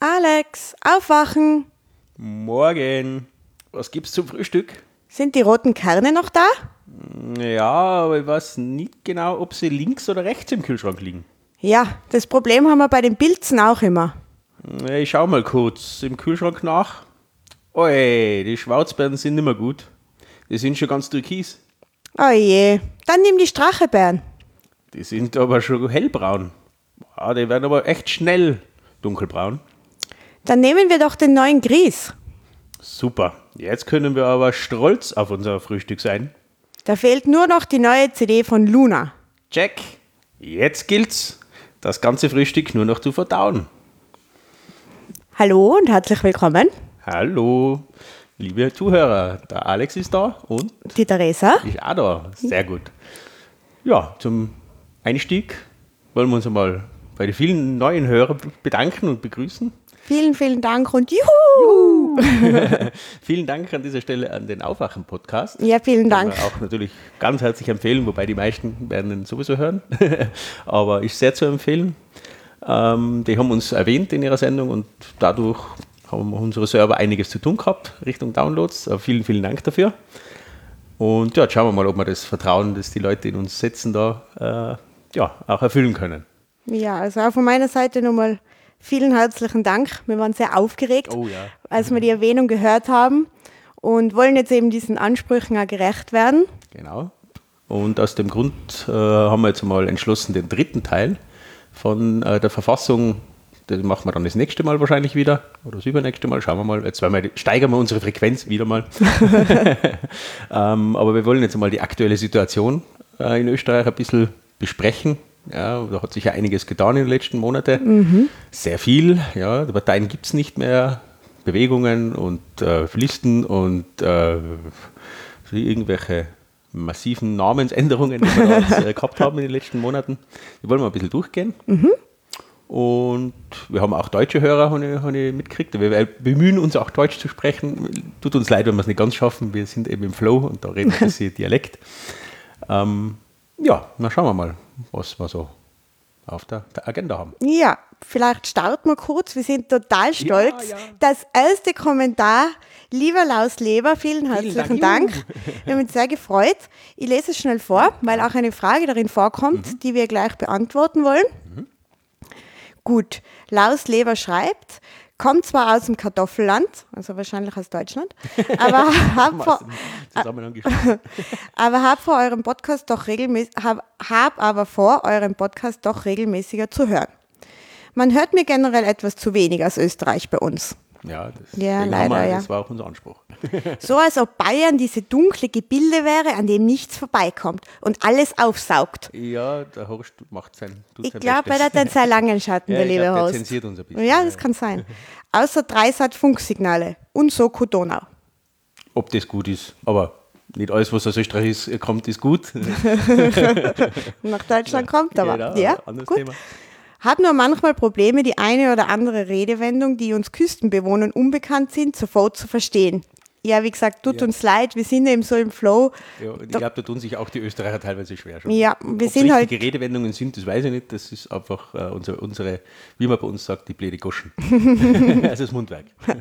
Alex, aufwachen. Morgen. Was gibt's zum Frühstück? Sind die roten Kerne noch da? Ja, aber ich weiß nicht genau, ob sie links oder rechts im Kühlschrank liegen. Ja, das Problem haben wir bei den Pilzen auch immer. Ich schau mal kurz im Kühlschrank nach. Oi, die Schwarzbeeren sind nicht mehr gut. Die sind schon ganz türkis. Oh je, dann nimm die Strachebeeren. Die sind aber schon hellbraun. Ja, die werden aber echt schnell dunkelbraun. Dann nehmen wir doch den neuen Grieß. Super. Jetzt können wir aber stolz auf unser Frühstück sein. Da fehlt nur noch die neue CD von Luna. Check. Jetzt gilt's, das ganze Frühstück nur noch zu verdauen. Hallo und herzlich willkommen. Hallo, liebe Zuhörer. Der Alex ist da und Die Theresa. ich auch da. Sehr gut. Ja, zum Einstieg wollen wir uns einmal bei den vielen neuen Hörern bedanken und begrüßen. Vielen, vielen Dank und juhu! Vielen Dank an dieser Stelle an den Aufwachen-Podcast. Ja, vielen Dank. auch natürlich ganz herzlich empfehlen, wobei die meisten werden ihn sowieso hören. Aber ist sehr zu empfehlen. Ähm, die haben uns erwähnt in ihrer Sendung und dadurch haben unsere Server einiges zu tun gehabt Richtung Downloads. Äh, vielen, vielen Dank dafür. Und ja, jetzt schauen wir mal, ob wir das Vertrauen, das die Leute in uns setzen, da äh, ja, auch erfüllen können. Ja, also auch von meiner Seite nochmal vielen herzlichen Dank. Wir waren sehr aufgeregt, Oh ja. als wir die Erwähnung gehört haben und wollen jetzt eben diesen Ansprüchen auch gerecht werden. Genau. Und aus dem Grund äh, haben wir jetzt mal entschlossen, den dritten Teil von äh, der Verfassung, den machen wir dann das nächste Mal wahrscheinlich wieder oder das übernächste Mal, schauen wir mal. Jetzt wir, steigern wir unsere Frequenz wieder mal. ähm, aber wir wollen jetzt mal die aktuelle Situation äh, in Österreich ein bisschen besprechen. Ja, da hat sich ja einiges getan in den letzten Monaten. Sehr viel. Ja, die Parteien gibt es nicht mehr. Bewegungen und äh, Listen und äh, so irgendwelche massiven Namensänderungen, die wir jetzt, äh, gehabt haben in den letzten Monaten. Die wollen wir ein bisschen durchgehen. Und wir haben auch deutsche Hörer, habe ich, habe ich mitgekriegt. Wir bemühen uns auch Deutsch zu sprechen. Tut uns leid, wenn wir es nicht ganz schaffen. Wir sind eben im Flow und da reden wir ein bisschen Dialekt. Ähm, ja, na schauen wir mal, was wir so auf der, der Agenda haben. Ja, vielleicht starten wir kurz. Wir sind total stolz. ja. Das erste Kommentar, lieber Laus Leber, vielen herzlichen Dank. Dank. Wir haben uns sehr gefreut. Ich lese es schnell vor, weil auch eine Frage darin vorkommt, Mhm. die wir gleich beantworten wollen. Gut, Laus Leber schreibt, kommt zwar aus dem Kartoffelland, also wahrscheinlich aus Deutschland, aber hab vor, aber hab vor eurem Podcast doch regelmäßig, hab, hab aber vor, euren Podcast doch regelmäßiger zu hören. Man hört mir generell etwas zu wenig aus Österreich bei uns. Ja, das, Ja, leider, wir, ja. das war auch unser Anspruch. So als ob Bayern diese dunkle Gebilde wäre, an dem nichts vorbeikommt und alles aufsaugt. Ja, der Horst macht sein. Ich glaube, er hat einen sehr langen Schatten, Ja, der liebe glaub, der Horst. zensiert uns ein bisschen, Ja, das kann sein. Außer Dreisat-Funksignale und Soko Donau. Ob das gut ist, aber nicht alles, was aus Österreich ist, kommt, ist gut. Nach Deutschland kommt aber. Genau, ja, anderes gut. Thema. Hab nur manchmal Probleme, die eine oder andere Redewendung, die uns Küstenbewohnern unbekannt sind, sofort zu verstehen. Ja, wie gesagt, tut Ja. uns leid, wir sind eben so im Flow. Ja, ich glaube, da tun sich auch die Österreicher teilweise schwer. Schon. Ja, wir Ob sind halt- Redewendungen sind, das weiß ich nicht. Das ist einfach äh, unsere, unsere, wie man bei uns sagt, die blöde Goschen. also das Mundwerk.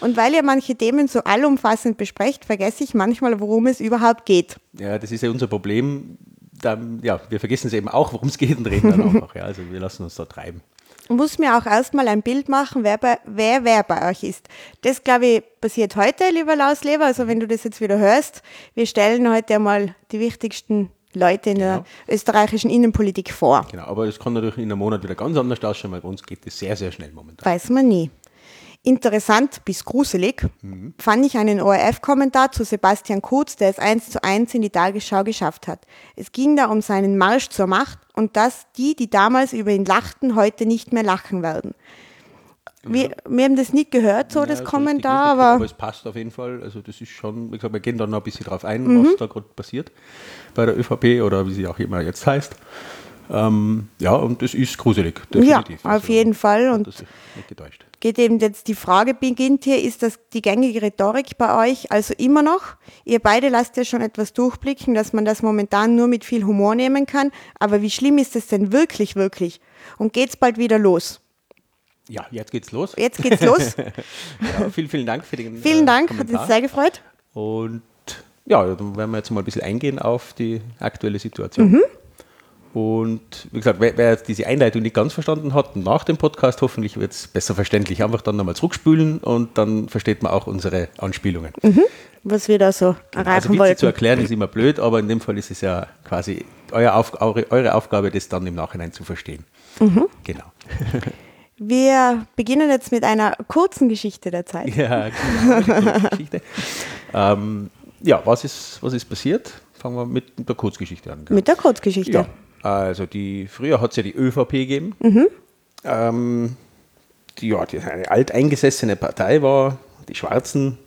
Und weil ihr manche Themen so allumfassend besprecht, vergesse ich manchmal, worum es überhaupt geht. Ja, das ist ja unser Problem. Dann, ja, wir vergessen es eben auch, worum es geht und reden dann einfach. Ja, also wir lassen uns da treiben. Muss mir auch erstmal ein Bild machen, wer, bei, wer wer bei euch ist. Das, glaube ich, passiert heute, lieber Lausleber. Also wenn du das jetzt wieder hörst, wir stellen heute einmal die wichtigsten Leute in der österreichischen Innenpolitik vor. Genau, aber es kann natürlich in einem Monat wieder ganz anders ausschauen, weil bei uns geht es sehr, sehr schnell momentan. Weiß man nie. Interessant bis gruselig fand ich einen ORF-Kommentar zu Sebastian Kurz, der es eins zu eins in die Tagesschau geschafft hat. Es ging da um seinen Marsch zur Macht und dass die, die damals über ihn lachten, heute nicht mehr lachen werden. Wir, wir haben das nicht gehört, so Ja, das Kommentar, aber aber es passt auf jeden Fall. Also das ist schon, wie gesagt, wir gehen dann noch ein bisschen drauf ein, Mhm. was da gerade passiert bei der ÖVP oder wie sie auch immer jetzt heißt. Ähm, ja, und das ist gruselig, definitiv. Ja, auf jeden Fall. Und das sich nicht getäuscht. Geht eben jetzt die Frage beginnt hier, ist das die gängige Rhetorik bei euch also immer noch? Ihr beide lasst ja schon etwas durchblicken, dass man das momentan nur mit viel Humor nehmen kann, aber wie schlimm ist es denn wirklich, wirklich? Und geht's bald wieder los? Ja, jetzt geht's los. Jetzt geht's los. ja, vielen, vielen Dank für den Vielen äh, Dank, Kommentar. hat uns sehr gefreut. Und ja, dann werden wir jetzt mal ein bisschen eingehen auf die aktuelle Situation. Und wie gesagt, wer, wer diese Einleitung nicht ganz verstanden hat, nach dem Podcast hoffentlich wird es besser verständlich. Einfach dann nochmal zurückspülen und dann versteht man auch unsere Anspielungen. Was wir da so Also erreichen Witze wollten. zu erklären ist immer blöd, aber in dem Fall ist es ja quasi euer Auf, eure, eure Aufgabe, das dann im Nachhinein zu verstehen. Genau. Wir beginnen jetzt mit einer kurzen Geschichte der Zeit. Ja, genau. Geschichte. ähm, ja, was ist, was ist passiert? Fangen wir mit der Kurzgeschichte an. gell? Mit der Kurzgeschichte. Ja, also die, früher hat es ja die ÖVP gegeben. Ähm, die, ja, die eine alteingesessene Partei war, die Schwarzen.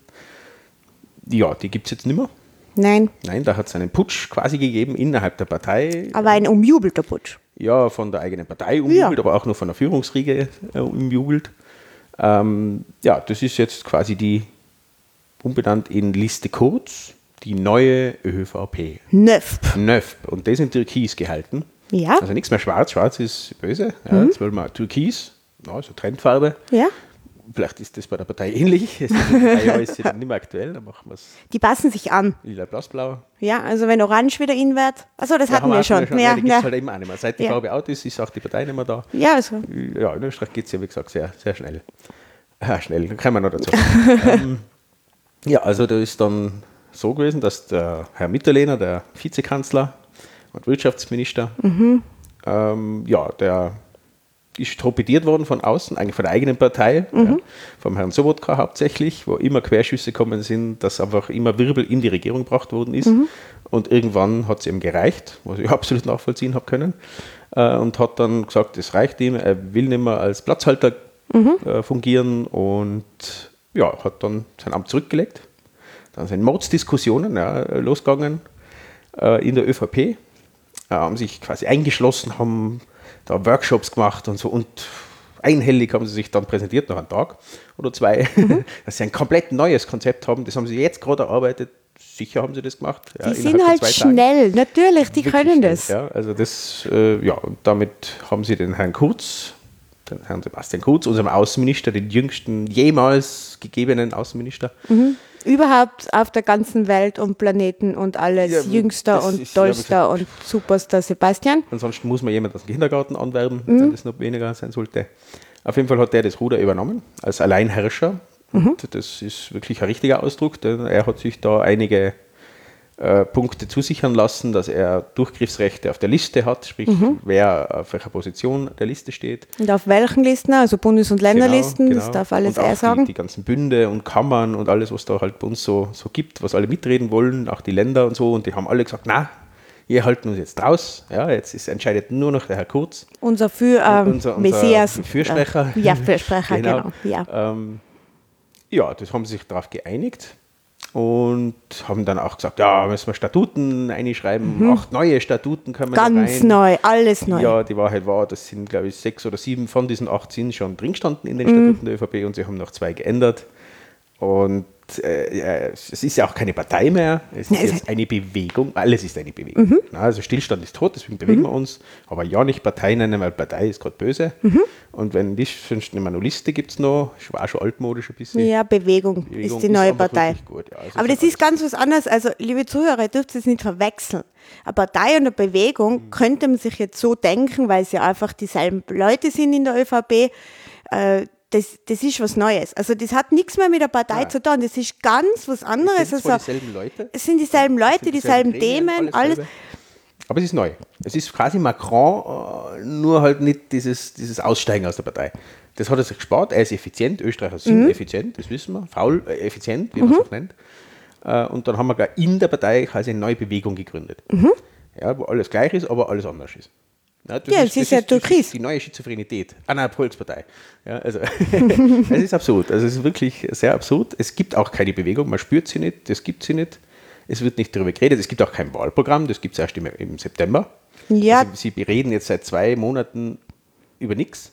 Ja, die gibt es jetzt nicht mehr. Nein, Nein, da hat es einen Putsch quasi gegeben innerhalb der Partei. aber ein umjubelter Putsch. Ja, von der eigenen Partei umjubelt, aber auch nur von der Führungsriege äh, umjubelt. Ähm, ja, das ist jetzt quasi die, umbenannt in Liste Kurz, die neue ÖVP. Neuf. Neuf. Und das in Türkis gehalten. Ja. Also nichts mehr schwarz. Schwarz ist böse. Ja, Jetzt wollen wir Türkis, ja, so Trendfarbe. Ja. Vielleicht ist das bei der Partei ähnlich. Es ist dann nicht mehr aktuell. Dann machen wir es Die passen sich an. lila, blassblau. Ja, also wenn Orange wieder in wird. Achso, das Ja, hatten wir auch schon. schon. Ja, Ja, die gibt ja. es halt eben auch nicht mehr. Seit die Ja. Farbe out ist, ist auch die Partei nicht mehr da. ja, also. Ja, in Österreich geht es ja, wie gesagt, sehr, sehr schnell. Ah, schnell, kommen wir noch dazu. ähm, ja, also da ist dann so gewesen, dass der Herr Mitterlehner, der Vizekanzler und Wirtschaftsminister, ähm, ja, der ist torpediert worden von außen, eigentlich von der eigenen Partei, ja, vom Herrn Sobotka hauptsächlich, wo immer Querschüsse gekommen sind, dass einfach immer Wirbel in die Regierung gebracht worden ist. Und irgendwann hat es ihm gereicht, was ich absolut nachvollziehen habe können, äh, und hat dann gesagt, es reicht ihm, er will nicht mehr als Platzhalter äh, fungieren und ja, hat dann sein Amt zurückgelegt. Dann sind Mordsdiskussionen ja, losgegangen äh, in der ÖVP, äh, haben sich quasi eingeschlossen, haben da Workshops gemacht und so und einhellig haben sie sich dann präsentiert nach einem Tag oder zwei, dass sie ein komplett neues Konzept haben. Das haben sie jetzt gerade erarbeitet. Sicher haben sie das gemacht. ja, Die innerhalb sind halt zwei Tagen. schnell. Natürlich, die Wirklich können schnell, das. Ja, also das, äh, ja, und damit haben sie den Herrn Kurz, den Herrn Sebastian Kurz, unserem Außenminister, den jüngsten jemals gegebenen Außenminister, Überhaupt auf der ganzen Welt und Planeten und alles Ja, jüngster und ist- tollster und superster Sebastian. Ansonsten muss man jemand aus dem Kindergarten anwerben, wenn das noch weniger sein sollte. Auf jeden Fall hat der das Ruder übernommen als Alleinherrscher. Und das ist wirklich ein richtiger Ausdruck, denn er hat sich da einige äh, Punkte zusichern lassen, dass er Durchgriffsrechte auf der Liste hat, sprich, wer auf welcher Position der Liste steht. Und auf welchen Listen? Also Bundes- und Länderlisten, Genau, das genau. darf alles und er sagen. Die, die ganzen Bünde und Kammern und alles, was da halt bei uns so, so gibt, was alle mitreden wollen, auch die Länder und so. Und die haben alle gesagt, na, wir halten uns jetzt raus. Ja, jetzt ist, entscheidet nur noch der Herr Kurz. unser für ähm, unser, unser Messias. Fürsprecher. Äh, ja, Fürsprecher, genau. Ja. Ähm, ja, das haben sie sich darauf geeinigt und haben dann auch gesagt, ja, müssen wir Statuten einschreiben, acht neue Statuten können wir Mhm. Ganz rein. neu, alles neu. Ja, die Wahrheit war, das sind, glaube ich, sechs oder sieben von diesen acht sind schon drin gestanden in den Mhm. Statuten der ÖVP und sie haben noch zwei geändert. Und äh, ja, es ist ja auch keine Partei mehr, es ist es jetzt eine Bewegung, alles ist eine Bewegung. Na, Also Stillstand ist tot, deswegen bewegen wir uns, aber ja nicht Partei nennen, weil Partei ist gerade böse. Und wenn nicht, sonst eine Liste gibt es noch, ich war schon altmodisch ein bisschen. Ja, Bewegung, Bewegung ist die neue Partei. gut, ja. Also Aber das ist ganz was anderes. Also, liebe Zuhörer, ihr dürft es nicht verwechseln. Eine Partei und eine Bewegung könnte man sich jetzt so denken, weil es ja einfach dieselben Leute sind in der ÖVP. Das, das ist was Neues. Also das hat nichts mehr mit der Partei Nein. zu tun. Das ist ganz was anderes. sind zwar Also, dieselben Leute, es sind dieselben Leute, sind dieselben Gremien, Themen, alles. selbe. Aber es ist neu. Es ist quasi Macron, äh, nur halt nicht dieses, dieses Aussteigen aus der Partei. Das hat er sich gespart. Er ist effizient. Österreicher sind effizient, das wissen wir. Faul, äh, effizient, wie man es auch nennt. Äh, und dann haben wir gleich in der Partei quasi eine neue Bewegung gegründet. Ja, wo alles gleich ist, aber alles anders ist. Ja, das Ja, es ist ja das Türkis. die neue Schizophrenität. Ah, nein, Volkspartei. Ja, also, es ist absurd. Also, es ist wirklich sehr absurd. Es gibt auch keine Bewegung, man spürt sie nicht, das gibt sie nicht. Es wird nicht darüber geredet. Es gibt auch kein Wahlprogramm, das gibt es erst im, im September. Ja, Also, sie reden jetzt seit zwei Monaten über nichts.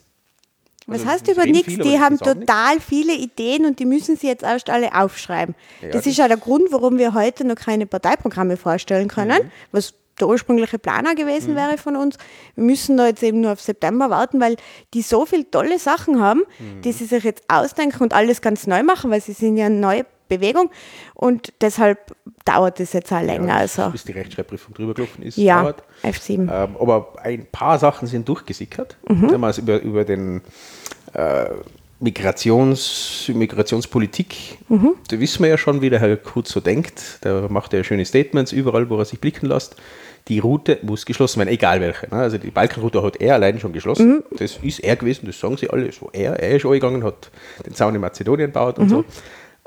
Was Also, heißt über nichts? Die haben total viele Ideen und die müssen sie jetzt erst alle aufschreiben. Ja, das das- ist ja der Grund, warum wir heute noch keine Parteiprogramme vorstellen können, Mhm. was der ursprüngliche Planer gewesen mhm. wäre von uns. Wir müssen da jetzt eben nur auf September warten, weil die so viele tolle Sachen haben, mhm. die sie sich jetzt ausdenken und alles ganz neu machen, weil sie sind ja eine neue Bewegung und deshalb dauert es jetzt auch länger. Ja, also. Bis die Rechtschreibprüfung drüber gelaufen ist. Ja, dauert. F7. Ähm, aber ein paar Sachen sind durchgesickert. Mhm. Wenn man über, über den äh, Migrations, Migrationspolitik, mhm. da wissen wir ja schon, wie der Herr Kurz so denkt. Da macht er schöne Statements überall, wo er sich blicken lässt. Die Route muss geschlossen werden, egal welche. Ne? Also die Balkanroute hat er allein schon geschlossen. Mhm. Das ist er gewesen, das sagen sie alle. So er, er ist angegangen, hat den Zaun in Mazedonien gebaut und mhm. so.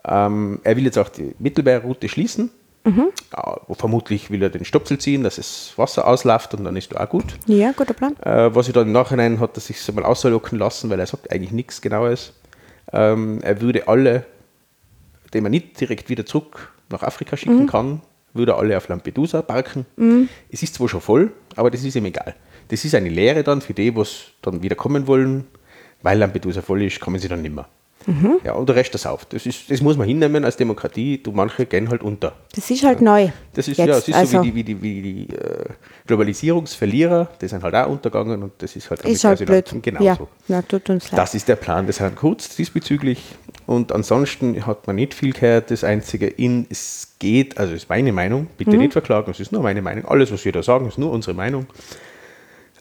Ähm, er will jetzt auch die Mittelmeerroute schließen. Mhm. Ja, vermutlich will er den Stopsel ziehen, dass das Wasser ausläuft und dann ist da auch gut. Ja, guter Plan. Äh, was ich dann im Nachhinein hat er sich so mal auslocken lassen, weil er sagt eigentlich nichts Genaues. Ähm, er würde alle, die man nicht direkt wieder zurück nach Afrika schicken mhm. kann, würde alle auf Lampedusa parken. Mhm. Es ist zwar schon voll, aber das ist ihm egal. Das ist eine Lehre dann für die, was dann wieder kommen wollen, weil Lampedusa voll ist, kommen sie dann nicht mehr. Mhm. Ja, und der Rest das auf. Das, ist, das muss man hinnehmen als Demokratie. Du, manche gehen halt unter. Das ist halt ja. neu. Das ist, ja, das ist also so wie die, wie die, wie die äh, Globalisierungsverlierer, die sind halt auch untergegangen und das ist halt, ist halt blöd. genauso. Ja. Na, tut uns leid. Das ist der Plan des Herrn Kurz diesbezüglich. Und ansonsten hat man nicht viel gehört. Das Einzige, in, es geht, also ist meine Meinung, bitte mhm. nicht verklagen, es ist nur meine Meinung. Alles, was wir da sagen, ist nur unsere Meinung.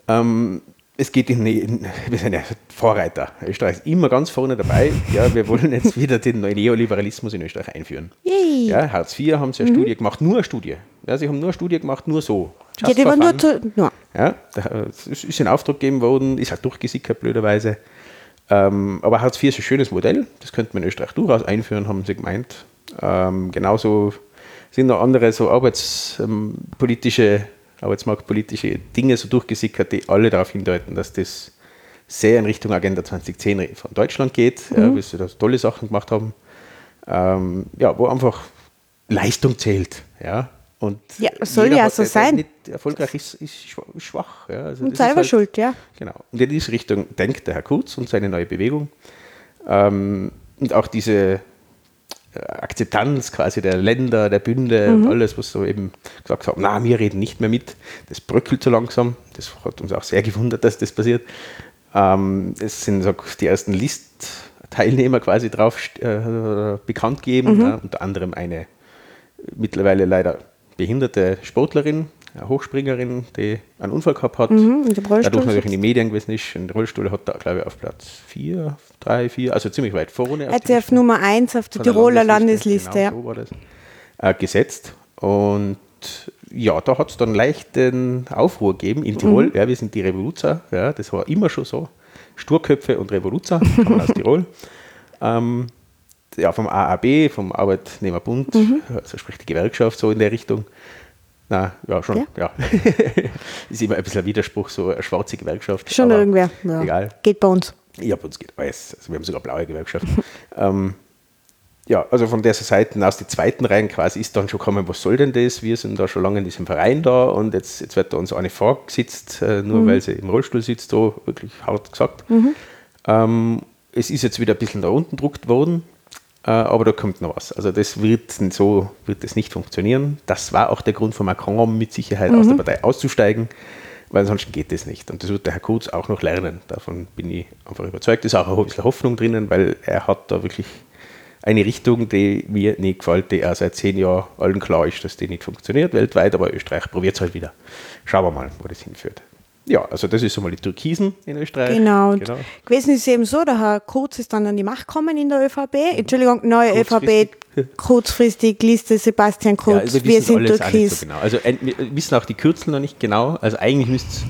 Ähm, es geht in, in, wir sind ja Vorreiter. Österreich ist immer ganz vorne dabei. Ja, wir wollen jetzt wieder den Neoliberalismus in Österreich einführen. Yay. Ja, Hartz IV haben sie eine mhm. Studie gemacht, nur eine Studie. Ja, sie haben nur eine Studie gemacht, nur so. ja, die war nur, zu, nur. Ja, es ist in Auftrag gegeben worden, ist halt durchgesickert, blöderweise. Ähm, aber Hartz IV ist ein schönes Modell, das könnte man in Österreich durchaus einführen, haben sie gemeint. Ähm, genauso sind noch andere so arbeitspolitische ähm, arbeitsmarktpolitische Dinge so durchgesickert, die alle darauf hindeuten, dass das sehr in Richtung Agenda 2010 von Deutschland geht, mhm. ja, wie sie da tolle Sachen gemacht haben, ähm, ja, wo einfach Leistung zählt. Ja, und ja, soll ja so sein. Nicht erfolgreich ist, ist schwach. Ja. Also und selber halt, schuld, ja. Genau. Und in diese Richtung denkt der Herr Kurz und seine neue Bewegung. Ähm, und auch diese Akzeptanz quasi der Länder, der Bünde mhm. und alles, was so eben gesagt haben, na, wir reden nicht mehr mit, das bröckelt so langsam. Das hat uns auch sehr gewundert, dass das passiert. Ähm, es sind so die ersten List-Teilnehmer quasi drauf äh, bekannt gegeben, mhm. ja, unter anderem eine mittlerweile leider behinderte Sportlerin, eine Hochspringerin, die einen Unfall gehabt hat, mhm, dadurch natürlich in die Medien gewesen ist. Ein Rollstuhl hat da, glaube ich, auf Platz 4, 3, 4, also ziemlich weit vorne. Er auf Nummer 1 auf der Tiroler Landesliste, Landesliste genau, ja. so äh, gesetzt. Und ja, da hat es dann leicht den Aufruhr gegeben in Tirol. Mhm. Ja, wir sind die Revoluzer, ja, das war immer schon so. Sturköpfe und Revoluzer, kommen aus Tirol. Ähm, ja, vom AAB, vom Arbeitnehmerbund, mhm. also sprich die Gewerkschaft, so in der Richtung. Na, ja, schon, ja. ja. ist immer ein bisschen ein Widerspruch, so eine schwarze Gewerkschaft. Schon irgendwer, ja. Egal. Geht bei uns. Ja, bei uns geht weiß. Also wir haben sogar blaue Gewerkschaft. ähm, ja, also von der Seite aus die zweiten Reihen quasi ist dann schon gekommen, was soll denn das? Wir sind da schon lange in diesem Verein da und jetzt, jetzt wird da uns eine vorgesetzt, äh, nur mhm. weil sie im Rollstuhl sitzt, so wirklich hart gesagt. Mhm. Ähm, es ist jetzt wieder ein bisschen da unten gedruckt worden, aber da kommt noch was. Also das wird so wird das nicht funktionieren. Das war auch der Grund von Macron, mit Sicherheit mhm. aus der Partei auszusteigen, weil ansonsten geht das nicht. Und das wird der Herr Kurz auch noch lernen. Davon bin ich einfach überzeugt. Es ist auch ein bisschen Hoffnung drinnen, weil er hat da wirklich eine Richtung, die mir nicht gefällt, die er seit zehn Jahren allen klar ist, dass die nicht funktioniert weltweit, aber Österreich probiert es halt wieder. Schauen wir mal, wo das hinführt. Ja, also das ist so mal die Türkisen in Österreich. Genau. genau. Gewesen ist es eben so, der Herr Kurz ist dann an die Macht gekommen in der ÖVP. Entschuldigung, neue ÖVP, kurzfristig Liste Sebastian Kurz. Ja, also wir, sind Türkis. So genau. Also wir wissen auch die Kürzel noch nicht genau. Also eigentlich müsste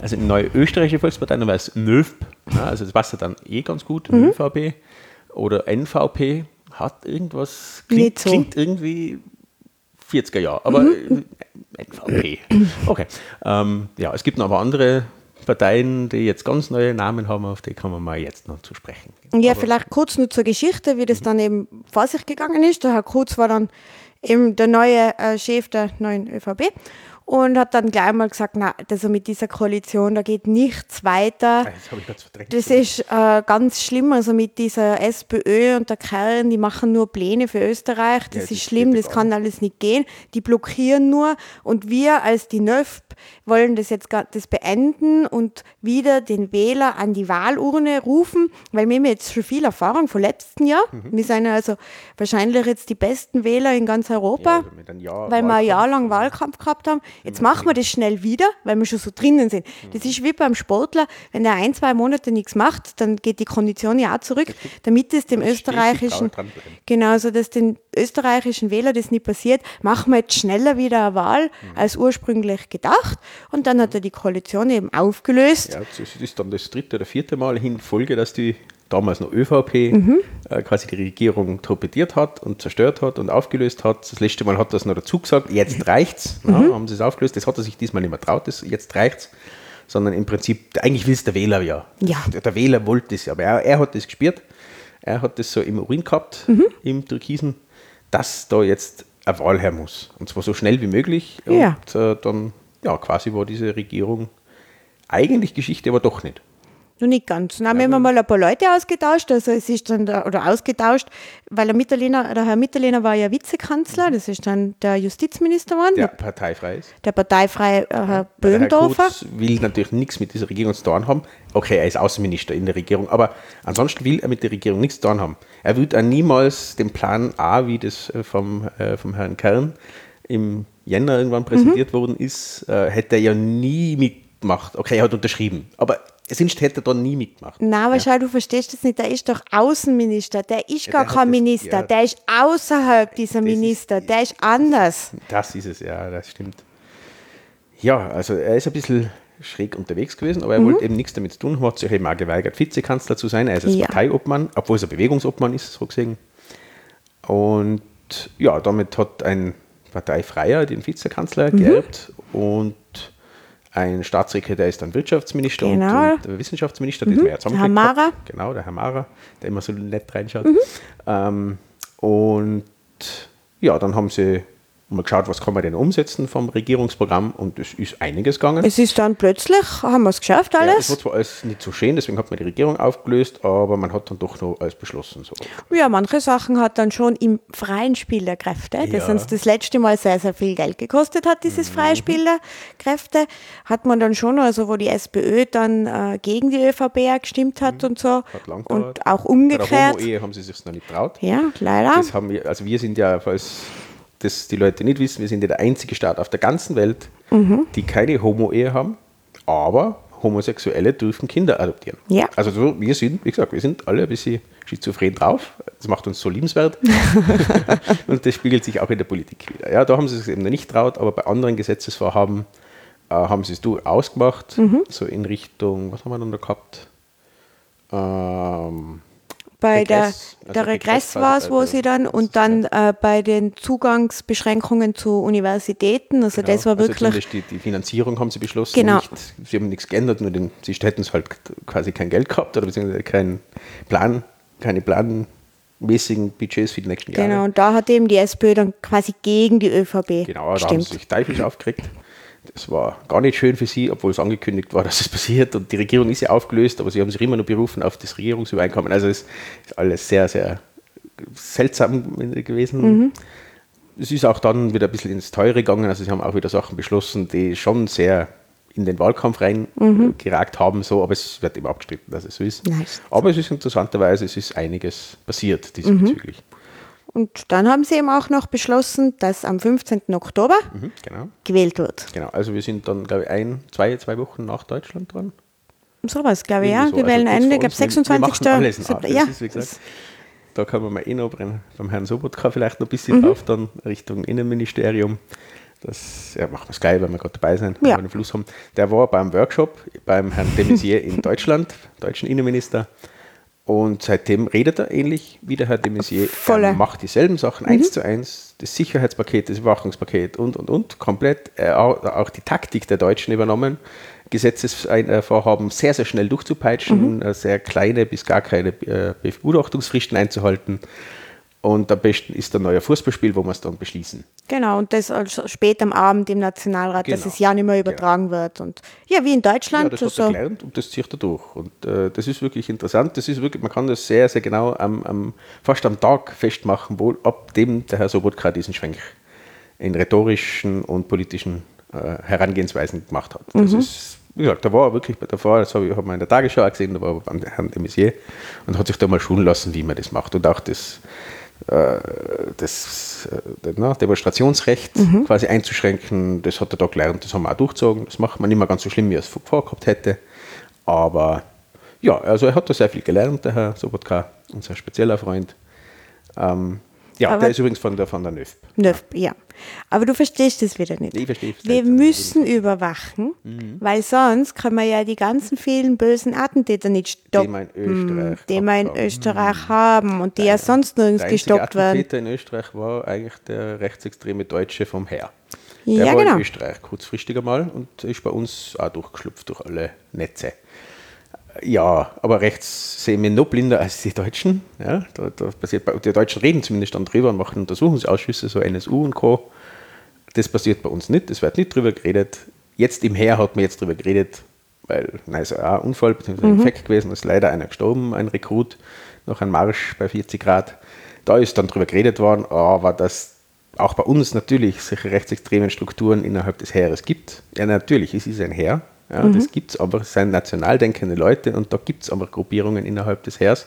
also eine neue österreichische Volkspartei, dann wäre es NÖVP. Ja, also das passt ja dann eh ganz gut, mhm. ÖVP. Oder NVP hat irgendwas, klingt, so. klingt irgendwie 40er Jahre, aber mhm. NVP. Okay. Ähm, ja, es gibt noch aber andere Parteien, die jetzt ganz neue Namen haben, auf die kommen wir mal jetzt noch zu sprechen. Ja, aber vielleicht kurz nur zur Geschichte, wie das dann eben vor sich gegangen ist. Der Herr Kurz war dann eben der neue äh, Chef der neuen ÖVP und hat dann gleich mal gesagt, na, also mit dieser Koalition, da geht nichts weiter. Ah, Das. Das ist äh, ganz schlimm, also mit dieser SPÖ und der Kern, die machen nur Pläne für Österreich, das Ja, ist das schlimm, das kann alles nicht gehen, die blockieren nur und wir als die NÖFP wollen das jetzt das beenden und wieder den Wähler an die Wahlurne rufen, weil wir haben jetzt schon viel Erfahrung vom letzten Jahr, Mhm. wir sind ja also wahrscheinlich jetzt die besten Wähler in ganz Europa also einem Jahr weil wir ein Jahr Wahlkampf. lang Wahlkampf gehabt haben. Jetzt machen wir das schnell wieder, weil wir schon so drinnen sind. Das ist wie beim Sportler, wenn der ein, zwei Monate nichts macht, dann geht die Kondition ja auch zurück, damit es dem österreichischen, genau, so dass den österreichischen Wähler das nicht passiert, machen wir jetzt schneller wieder eine Wahl Mhm. als ursprünglich gedacht. Und dann hat er die Koalition eben aufgelöst. Ja, das ist dann das dritte oder vierte Mal in Folge, dass die damals noch ÖVP Mhm. äh, quasi die Regierung torpediert hat und zerstört hat und aufgelöst hat. Das letzte Mal hat er es noch dazu gesagt, jetzt reicht's, Mhm. ja, haben sie es aufgelöst. Das hat er sich diesmal nicht mehr traut, das, jetzt reicht's. Sondern im Prinzip, eigentlich will es der Wähler ja. Ja. Der, der Wähler wollte es, aber er, er hat das gespürt. Er hat das so im Urin gehabt, Mhm. im Türkisen, dass da jetzt eine Wahl her muss. Und zwar so schnell wie möglich. Ja. Und äh, dann, ja, quasi war diese Regierung eigentlich Geschichte, aber doch nicht. Noch nicht ganz. Dann haben wir mal ein paar Leute ausgetauscht, also es ist dann, der, oder ausgetauscht, weil der, Mitterlehner, der Herr Mitterlehner war ja Vizekanzler, das ist dann der Justizminister geworden, Der parteifrei ist. der parteifreie äh, Herr Der Herr will natürlich nichts mit dieser Regierung zu tun haben. Okay, er ist Außenminister in der Regierung, aber ansonsten will er mit der Regierung nichts zu tun haben. Er wird auch niemals den Plan A, wie das äh, vom, äh, vom Herrn Kern im Jänner irgendwann präsentiert worden ist, äh, hätte er ja nie mitgemacht. Okay, er hat unterschrieben, aber sonst hätte er da nie mitgemacht. Nein, aber schau, du verstehst das nicht. Der ist doch Außenminister. Der ist Ja, gar der kein das- Minister. ja. Der ist außerhalb dieser Das ist- Minister. der ist anders. Das ist es, ja, das stimmt. Ja, also er ist ein bisschen schräg unterwegs gewesen, aber er wollte eben nichts damit zu tun, hat sich eben auch geweigert, Vizekanzler zu sein. Er ist als Ja. Parteiobmann, obwohl es ein Bewegungsobmann ist, so gesehen. Und ja, damit hat ein Parteifreier den Vizekanzler geerbt und ein Staatssekretär ist dann Wirtschaftsminister Genau. und, und der Wissenschaftsminister, den wir ja Herr zusammengekriegt Mara. haben. Genau, der Herr Mara, der immer so nett reinschaut. Mhm. Ähm, und ja, dann haben sie mal geschaut, was kann man denn umsetzen vom Regierungsprogramm und es ist einiges gegangen. Es ist dann plötzlich, haben wir es geschafft ja, es alles. war zwar alles nicht so schön, deswegen hat man die Regierung aufgelöst, aber man hat dann doch noch alles beschlossen. So. Ja, manche Sachen hat dann schon im freien Spiel der Kräfte, das Ja. uns das letzte Mal sehr, sehr viel Geld gekostet hat, dieses Mhm. freie Spiel der Kräfte, hat man dann schon, also wo die SPÖ dann äh, gegen die ÖVP gestimmt hat und so Mhm. Hat lang und auch Bei der umgekehrt. Homo-Ehe haben sie sich noch nicht traut. Ja, leider. Das haben wir, also wir sind ja, falls das die Leute nicht wissen, wir sind ja der einzige Staat auf der ganzen Welt, Mhm. die keine Homo-Ehe haben, aber Homosexuelle dürfen Kinder adoptieren. Ja. Also so, wir sind, wie gesagt, wir sind alle ein bisschen schizophren drauf. Das macht uns so liebenswert. Und das spiegelt sich auch in der Politik wieder. Ja, da haben sie es eben noch nicht traut, aber bei anderen Gesetzesvorhaben äh, haben sie es durchaus gemacht. Mhm. So in Richtung, was haben wir dann da gehabt? Ähm, Bei der, Regress, also der Regress Regress quasi war es, wo der- sie dann und dann äh, bei den Zugangsbeschränkungen zu Universitäten, also das war also wirklich, zumindest die, die Finanzierung haben sie beschlossen. Genau. Nicht, sie haben nichts geändert, nur den, sie hätten es halt quasi kein Geld gehabt oder beziehungsweise keinen Plan, keine planmäßigen Budgets für die nächsten Jahre. genau, und da hat eben die SPÖ dann quasi gegen die ÖVP Genau, da haben gestimmt. sie sich teuflisch aufgeregt. Das war gar nicht schön für sie, obwohl es angekündigt war, dass es passiert. Und die Regierung ist ja aufgelöst, aber sie haben sich immer noch berufen auf das Regierungsübereinkommen. Also es ist alles sehr, sehr seltsam gewesen. Mhm. Es ist auch dann wieder ein bisschen ins Teure gegangen. Also sie haben auch wieder Sachen beschlossen, die schon sehr in den Wahlkampf reingeragt haben, so, aber es wird immer abgestritten, dass es so ist. Mhm. Nice. Aber es ist interessanterweise, es ist einiges passiert diesbezüglich. Und dann haben sie eben auch noch beschlossen, dass am 15. Oktober Mhm, genau. gewählt wird. Genau, also wir sind dann, glaube ich, ein, zwei, zwei Wochen nach Deutschland dran. Sowas, glaube ich, ja. So. Die wählen Also Ende, glaube vor uns, 26. Wir alles nach. Das Ja, ist, wie gesagt, da kann man mal eh noch beim, beim Herrn Sobotka vielleicht noch ein bisschen Mhm. drauf, dann Richtung Innenministerium. Das ja, machen wir es gleich, wenn wir gerade dabei sind, wenn Ja. wir den Fluss haben. Der war beim Workshop beim Herrn de Maizière in Deutschland, deutschen Innenminister. Und seitdem redet er ähnlich wie der Herr de Maizière. Volle. Er macht dieselben Sachen, eins zu eins, das Sicherheitspaket, das Überwachungspaket und, und, und, komplett. Äh, auch, auch die Taktik der Deutschen übernommen, Gesetzesvorhaben sehr, sehr schnell durchzupeitschen, äh, sehr kleine bis gar keine äh, Begutachtungsfristen einzuhalten. Und am besten ist ein neuer Fußballspiel, wo wir es dann beschließen. Genau, und das also spät am Abend im Nationalrat, Genau. dass es ja nicht mehr übertragen wird. Und ja, wie in Ja, Deutschland. das hat also, er gelernt und das zieht er durch. Und äh, das ist wirklich interessant. Das ist wirklich, man kann das sehr, sehr genau am, am, fast am Tag festmachen, wo ab dem der Herr Sobotka diesen Schwenk in rhetorischen und politischen äh, Herangehensweisen gemacht hat. Das ist, wie gesagt, da war er wirklich bei der Frau, das habe ich, hat man in der Tagesschau gesehen, da war er beim Herrn de Maizière und hat sich da mal schulen lassen, wie man das macht. Und auch das, das äh, na, Demonstrationsrecht quasi einzuschränken, das hat er da gelernt, das haben wir auch durchgezogen. Das macht man nicht mehr ganz so schlimm, wie er es vorgehabt hätte. Aber ja, also er hat da sehr viel gelernt, der Herr Sobotka, unser spezieller Freund. Ähm, ja, Aber- der ist übrigens von der, von der NÖF. Nöf, ja. Aber du verstehst das wieder nicht. Ich verstehe es Wir nicht. müssen überwachen, Mhm. weil sonst können wir ja die ganzen vielen bösen Attentäter nicht stoppen. wir in Österreich die wir in. Österreich haben und die ja sonst nirgends Der gestoppt werden. Attentäter in Österreich war eigentlich der rechtsextreme Deutsche vom Heer. Ja, Der war genau. in Österreich kurzfristig einmal und ist bei uns auch durchgeschlüpft durch alle Netze. Ja, aber rechts sehen wir noch blinder als die Deutschen. Ja, da, da passiert bei, die Deutschen reden zumindest dann drüber und machen Untersuchungsausschüsse, so NSU und Co. Das passiert bei uns nicht, es wird nicht drüber geredet. Jetzt im Heer hat man jetzt drüber geredet, weil, nein, es war ein Unfall bzw. ein Infekt gewesen, ist leider einer gestorben, ein Rekrut, nach einem Marsch bei 40 Grad. Da ist dann drüber geredet worden, aber dass auch bei uns natürlich solche rechtsextremen Strukturen innerhalb des Heeres gibt. Ja, natürlich, es ist ein Heer, ja, das gibt es, aber es sind national denkende Leute und da gibt es aber Gruppierungen innerhalb des Heers,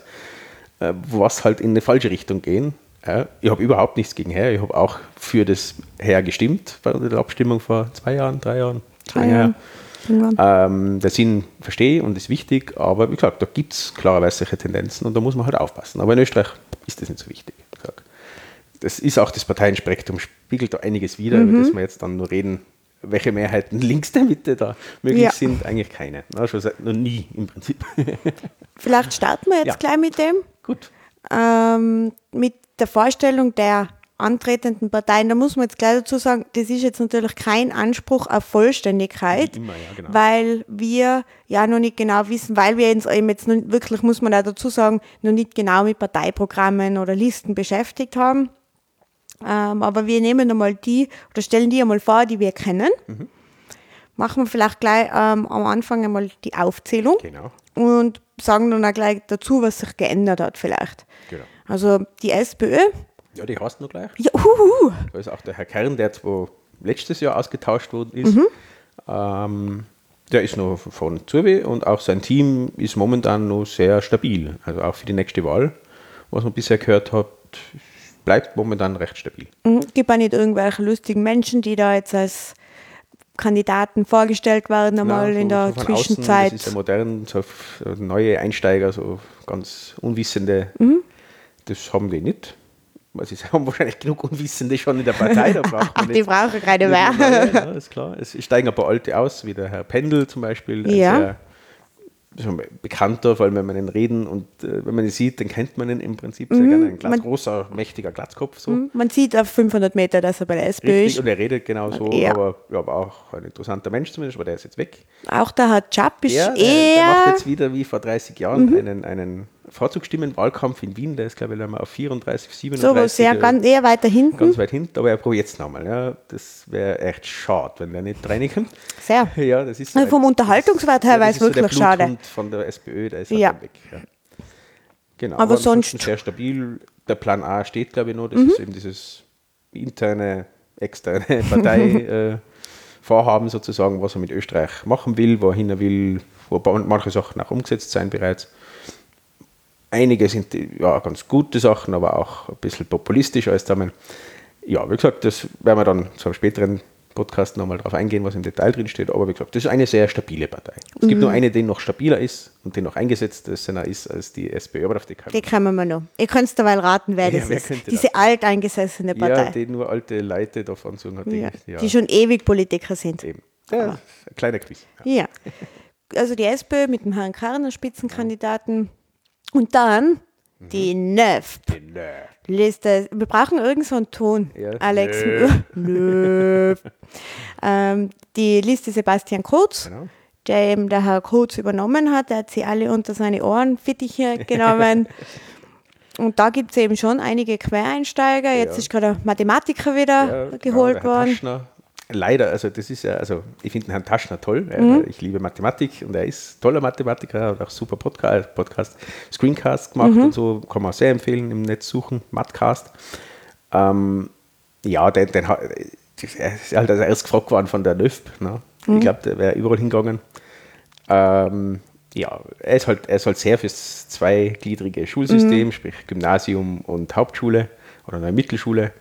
äh, was halt in eine falsche Richtung gehen. Ja, ich habe überhaupt nichts gegen Heer, ich habe auch für das Heer gestimmt bei der Abstimmung vor zwei Jahren, drei Jahren. Drei Jahren. her. Ähm, der Sinn verstehe ich und ist wichtig, aber wie gesagt, da gibt es klarerweise solche Tendenzen und da muss man halt aufpassen. Aber in Österreich ist das nicht so wichtig. Das ist auch das Parteienspektrum, spiegelt da einiges wider, Mhm. über das wir jetzt dann nur reden. Welche Mehrheiten links der Mitte da möglich Ja. sind, eigentlich keine. Na, schon seit noch nie im Prinzip. Vielleicht starten wir jetzt Ja. gleich mit dem. Gut. ähm, mit der Vorstellung der antretenden Parteien, da muss man jetzt gleich dazu sagen, das ist jetzt natürlich kein Anspruch auf Vollständigkeit, immer, ja, genau. weil wir ja noch nicht genau wissen, weil wir uns eben jetzt wirklich, muss man auch dazu sagen, noch nicht genau mit Parteiprogrammen oder Listen beschäftigt haben. Ähm, aber wir nehmen einmal die oder stellen die einmal vor, die wir kennen. Mhm. Machen wir vielleicht gleich ähm, am Anfang einmal die Aufzählung Genau. und sagen dann auch gleich dazu, was sich geändert hat vielleicht. Genau. Also die SPÖ, Ja, die hast du noch gleich. ja, huhu, Da ist auch der Herr Kern, der zwar letztes Jahr ausgetauscht worden ist. Mhm. Ähm, der ist noch von Zurwe und auch sein Team ist momentan noch sehr stabil. Also auch für die nächste Wahl, was man bisher gehört hat, bleibt momentan recht stabil. Mhm, gibt auch nicht irgendwelche lustigen Menschen, die da jetzt als Kandidaten vorgestellt werden, einmal Ja, so- in der von außen, Zwischenzeit. das ist ja modern, so f- neue Einsteiger, so ganz Unwissende, Mhm. das haben die nicht. Weil sie haben wahrscheinlich genug Unwissende schon in der Partei, da braucht man Ach, die brauchen keine mehr. Ja, ist klar. Es steigen ein paar alte aus, wie der Herr Pendel zum Beispiel. ein Ja. sehr- bekannter, vor allem wenn man ihn reden und äh, wenn man ihn sieht, dann kennt man ihn im Prinzip sehr gerne. Ein Glatz, Mhm. man- großer, mächtiger Glatzkopf. So. Man sieht auf 500 Meter, dass er bei der SPÖ Richtig, ist. und er redet genau so, Ja. aber, ja, aber auch ein interessanter Mensch zumindest, aber der ist jetzt weg. Auch der Herr Chapp ist Der, der, der macht eher, jetzt wieder wie vor 30 Jahren einen, einen Vorzugsstimmenwahlkampf in Wien, der ist glaube ich auf 34, 37. so sehr äh, ganz, eher weiter hinten. ganz weit hinten, aber er probiert es nochmal. Ja. Das wäre echt schade, wenn der nicht reinkommt. Sehr. Ja, das ist Also vom Unterhaltungswert her ja, das es ist so der wirklich schade. Von der SPÖ, der ist halt Ja. dann weg. Ja. Genau, Aber sonst- sehr stabil. Der Plan A steht, glaube ich, noch. Mhm. Das ist eben dieses interne, externe Parteivorhaben sozusagen, was er mit Österreich machen will, wohin er will, wo manche Sachen auch umgesetzt sein bereits. Einige sind ja ganz gute Sachen, aber auch ein bisschen populistisch als Damen. Ja, wie gesagt, das werden wir dann zu einem späteren Podcast nochmal drauf eingehen, was im Detail drin steht. Aber wie gesagt, das ist eine sehr stabile Partei. Es gibt nur eine, die noch stabiler ist und die noch eingesetzter ist als die SPÖ, aber auf die kann Die kennen wir noch. Ihr könnt derweil raten, wer Ja, das wer ist. Diese das? alteingesessene ja, Partei. die nur alte Leute davon sagen hat. Ja, Die, ja, Die schon ewig Politiker sind. eben. Ja, ein kleiner Quiz. Ja. Ja. Also die SPÖ mit dem Herrn Karner Spitzenkandidaten. Und dann Mhm. die. Nö. Liste. Wir brauchen irgend so einen Ton, Ja. Alex. Nö. Ähm, die Liste Sebastian Kurz, Genau. der eben der Herr Kurz übernommen hat. Der hat sie alle unter seine Ohren Fittiche genommen. Und da gibt es eben schon einige Quereinsteiger. Jetzt Ja. ist gerade ein Mathematiker wieder Ja, geholt genau, der Herr worden. Taschner. Leider, also das ist ja, also ich finde den Herrn Taschner toll. Mhm. Ich liebe Mathematik und er ist toller Mathematiker, hat auch super Podcast, Podcast Screencast gemacht Mhm. und so, kann man auch sehr empfehlen im Netz suchen, Mathcast. Ähm, ja, den, den, hat- er ist halt als erst gefragt worden von der NÖFP. Ne? Mhm. Ich glaube, der wäre überall hingegangen. Ähm, ja, er ist, halt, er ist halt sehr fürs zweigliedrige Schulsystem, Mhm. sprich Gymnasium und Hauptschule oder eine Mittelschule.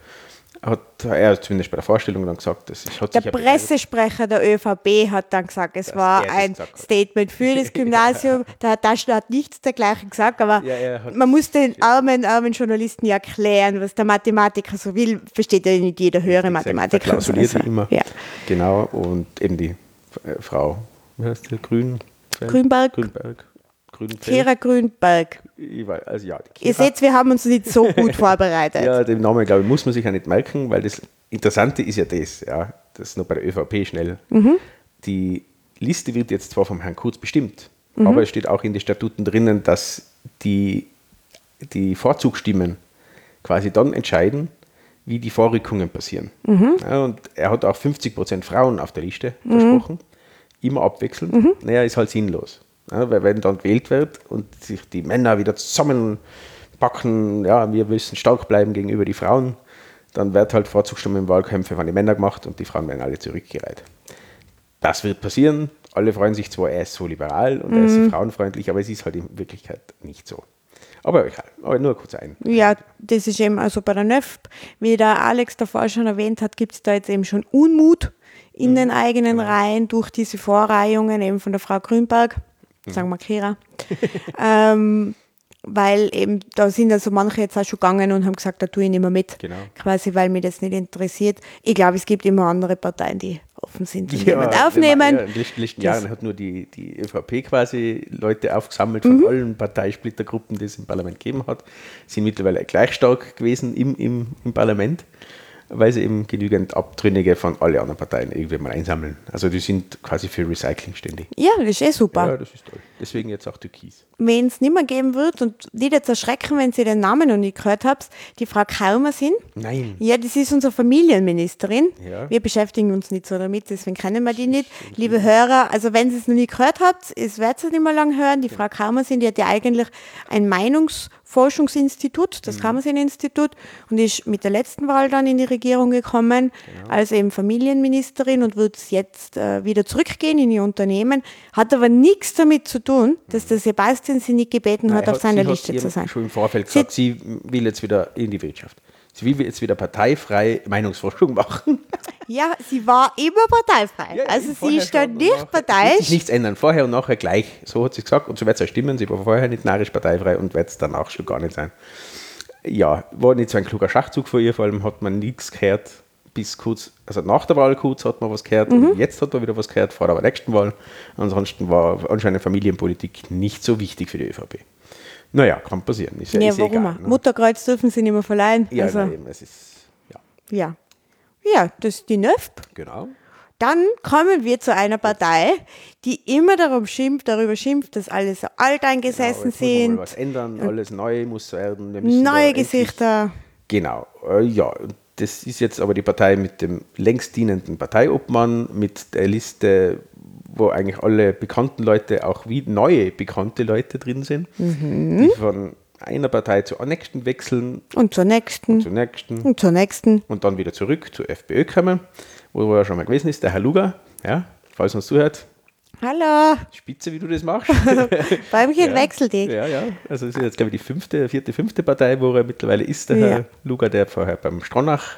Hat er zumindest bei der Vorstellung dann gesagt, das hat Der ja Pressesprecher der ÖVP hat dann gesagt, es war ein gesagt. Statement für das Gymnasium. Der Herr Taschner hat nichts dergleichen gesagt, aber Ja, man muss den armen, armen Journalisten ja erklären, was der Mathematiker so will. Versteht ja nicht jeder höhere Mathematiker. Verklausuliert Also, wie immer. Ja. Genau, und eben die äh, Frau, wie heißt die? Grün? Grünberg. Grünberg. Grünfeld. Kira Grünberg. Ich weiß, also ja, die Ihr seht, wir haben uns nicht so gut vorbereitet. Ja, den Namen, glaube ich, muss man sich ja nicht merken, weil das Interessante ist ja das, ja, das ist noch bei der ÖVP schnell. Mhm. Die Liste wird jetzt zwar vom Herrn Kurz bestimmt, Mhm. aber es steht auch in den Statuten drinnen, dass die, die Vorzugsstimmen quasi dann entscheiden, wie die Vorrückungen passieren. Mhm. Ja, und er hat auch 50 Prozent Frauen auf der Liste versprochen, immer abwechselnd. Mhm. Naja, ist halt sinnlos. Ja, weil wenn dann gewählt wird und sich die Männer wieder zusammenpacken, ja, wir müssen stark bleiben gegenüber die Frauen, dann wird halt Vorzugsstimme im Wahlkämpfe von den Männern gemacht und die Frauen werden alle zurückgereiht. Das wird passieren. Alle freuen sich zwar, er ist so liberal und er ist so frauenfreundlich, aber es ist halt in Wirklichkeit nicht so. Aber egal, aber nur kurz ein. Ja, das ist eben also bei der NÖFP, wie der Alex davor schon erwähnt hat, gibt es da jetzt eben schon Unmut in Mhm. den eigenen Reihen durch diese Vorreihungen eben von der Frau Grünberg, Mhm. Sagen wir Kira. ähm, weil eben da sind also manche jetzt auch schon gegangen und haben gesagt, da tue ich nicht mehr mit. Genau. Quasi, weil mich das nicht interessiert. Ich glaube, es gibt immer andere Parteien, die offen sind und Ja, jemand aufnehmen. Ja, in den letzten, Jahren hat nur die, die ÖVP quasi Leute aufgesammelt Mhm. von allen Parteisplittergruppen, die es im Parlament gegeben hat. Sind mittlerweile gleich stark gewesen im, im, im Parlament, weil sie eben genügend Abtrünnige von allen anderen Parteien irgendwie mal einsammeln. Also die sind quasi für Recycling ständig. Ja, das ist eh super. Ja, das ist toll. Deswegen jetzt auch Türkis. Wen es nicht mehr geben wird und nicht jetzt erschrecken, wenn Sie den Namen noch nicht gehört habt, die Frau Kaumer sind. Nein. Ja, das ist unsere Familienministerin. Ja. Wir beschäftigen uns nicht so damit, deswegen kennen wir die nicht. Liebe Hörer, also wenn Sie es noch nicht gehört habt, es werdet ihr nicht mehr lang hören. Die Frau Kaumer sind, die hat ja eigentlich ein Meinungsforschungsinstitut, das Kammersinn-Institut, und ist mit der letzten Wahl dann in die Regierung gekommen, als eben Familienministerin und wird jetzt äh, wieder zurückgehen in ihr Unternehmen, hat aber nichts damit zu tun, dass der Sebastian sie nicht gebeten Nein, hat, auf sie seiner hat Liste zu sein. schon im Vorfeld Sie- gesagt, sie will jetzt wieder in die Wirtschaft. Sie will jetzt wieder parteifrei Meinungsforschung machen. Ja, sie war immer parteifrei. Ja, also sie ist da nicht parteiisch. sich nichts ändern. Vorher und nachher gleich. So hat sie gesagt. Und so wird es auch stimmen. Sie war vorher nicht narisch parteifrei und wird es danach schon gar nicht sein. Ja, war nicht so ein kluger Schachzug von ihr. Vor allem hat man nichts gehört bis kurz, also nach der Wahl kurz hat man was gehört. Mhm. Und jetzt hat man wieder was gehört vor der nächsten Wahl. Ansonsten war anscheinend Familienpolitik nicht so wichtig für die ÖVP. Naja, kann passieren. Ist ja, Ja, ist warum? egal. Ne? Mutterkreuz dürfen sie nicht mehr verleihen. Ja, also, nein, es ist, ja, ja. Ja, das ist die NÖFP. genau. Dann kommen wir zu einer Partei, die immer darum schimpft, darüber schimpft, dass alle so Genau, muss man mal sind, was ändern, alles neu muss werden. Neue endlich- Gesichter. Genau, äh, ja. und Das ist jetzt aber die Partei mit dem längst dienenden Parteiobmann, mit der Liste, wo eigentlich alle bekannten Leute, auch wie neue bekannte Leute drin sind, Mhm. die von einer Partei zur nächsten wechseln, Und zur nächsten. zur nächsten und zur nächsten. und dann wieder zurück zur FPÖ kommen, wo er schon mal gewesen ist, der Herr Luger, ja, falls uns zuhört, Hallo, spitze, wie du das machst. Bäumchen Ja. wechselt dich. Ja, ja. Also es ist jetzt, glaube ich, die fünfte, vierte, fünfte Partei, wo er mittlerweile ist, der Ja. Herr Luger, der vorher beim Stronach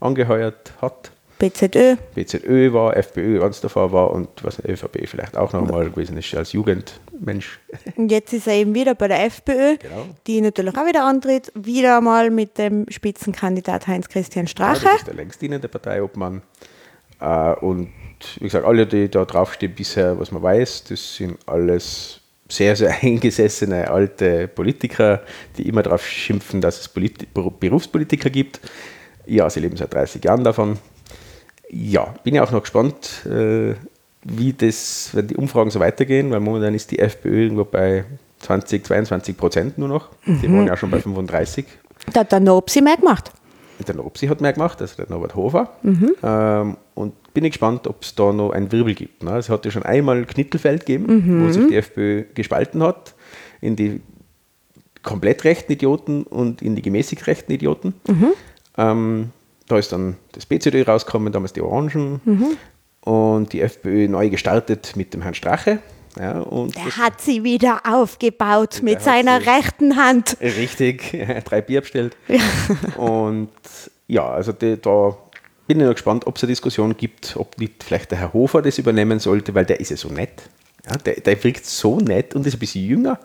angeheuert hat. BZÖ. BZÖ war, FPÖ ganz davor war und was ÖVP vielleicht auch noch mal gewesen ist als Jugendmensch. Und jetzt ist er eben wieder bei der FPÖ, Genau. die natürlich auch wieder antritt, wieder mal mit dem Spitzenkandidat Heinz-Christian Ja, Strache. das ist der längst dienende Parteiobmann. Äh, und wie gesagt, alle, die da draufstehen bisher, was man weiß, das sind alles sehr, sehr eingesessene alte Politiker, die immer darauf schimpfen, dass es Polit Berufspolitiker gibt. Ja, sie leben seit 30 Jahren davon. Ja, bin ja auch noch gespannt, äh, wie das, wenn die Umfragen so weitergehen, weil momentan ist die FPÖ irgendwo bei 20, 22 Prozent nur noch. Die waren ja schon bei 35. Da hat der Nopsi mehr gemacht. Der Nopsi hat mehr gemacht, also der Norbert Hofer. Ähm, und bin ich gespannt, ob es da noch einen Wirbel gibt. Ne? Es hat ja schon einmal Knittelfeld gegeben, wo sich die FPÖ gespalten hat in die komplett rechten Idioten und in die gemäßigt rechten Idioten. Ähm, da ist dann das BZÖ rausgekommen, damals die Orangen. Und die FPÖ neu gestartet mit dem Herrn Strache. Ja, Der hat sie wieder aufgebaut mit seiner rechten Hand. Richtig, drei Bier bestellt. Und ja, also die, da bin ich noch gespannt, ob es eine Diskussion gibt, ob nicht vielleicht der Herr Hofer das übernehmen sollte, weil der ist ja so nett. Ja, der, der wirkt so nett und ist ein bisschen jünger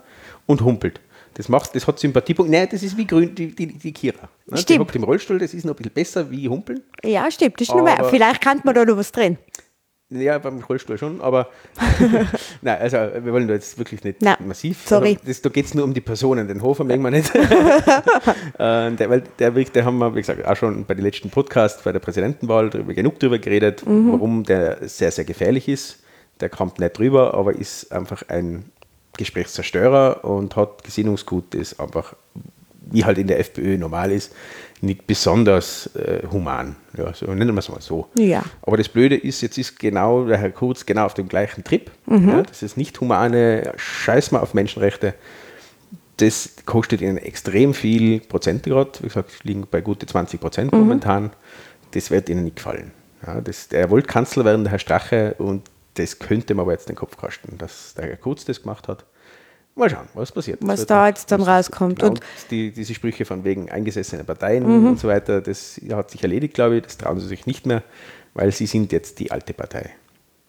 und humpelt. Das, macht, das hat Sympathiepunkt. Nein, das ist wie grün, die, die, die Kira. Ne? Die Stimmt. hockt im Rollstuhl, das ist noch ein bisschen besser wie humpeln. Ja, stimmt. Das ist noch mehr. Aber- Vielleicht kann man da noch was drin. Ja, beim Rollstuhl schon, aber nein, also wir wollen da jetzt wirklich nicht Nein, massiv. sorry. Das, da geht es nur um die Personen, den Hofer mögen wir nicht. äh, der, weil der, der haben wir, wie gesagt, auch schon bei den letzten Podcasts, bei der Präsidentenwahl drüber, genug drüber geredet, warum der sehr, sehr gefährlich ist. Der kommt nicht drüber, aber ist einfach ein Gesprächszerstörer und hat Gesinnungsgut, das einfach, wie halt in der FPÖ normal ist, nicht besonders äh, human. Ja, so nennen wir es mal so. Ja. Aber das Blöde ist, jetzt ist genau der Herr Kurz genau auf dem gleichen Trip. Ja, das ist nicht humane, scheiß mal auf Menschenrechte. Das kostet ihnen extrem viel Prozente gerade. Wie gesagt, liegen bei gute 20 Prozent momentan. Das wird ihnen nicht gefallen. Ja, das, er wollte Kanzler werden, der Herr Strache, und das könnte man aber jetzt den Kopf kosten, dass der Herr Kurz das gemacht hat. Mal schauen, was passiert. Das Was da jetzt dann rauskommt. Genau, Und- die, diese Sprüche von wegen eingesessene Parteien und so weiter, das hat sich erledigt, glaube ich. Das trauen sie sich nicht mehr, weil sie sind jetzt die alte Partei.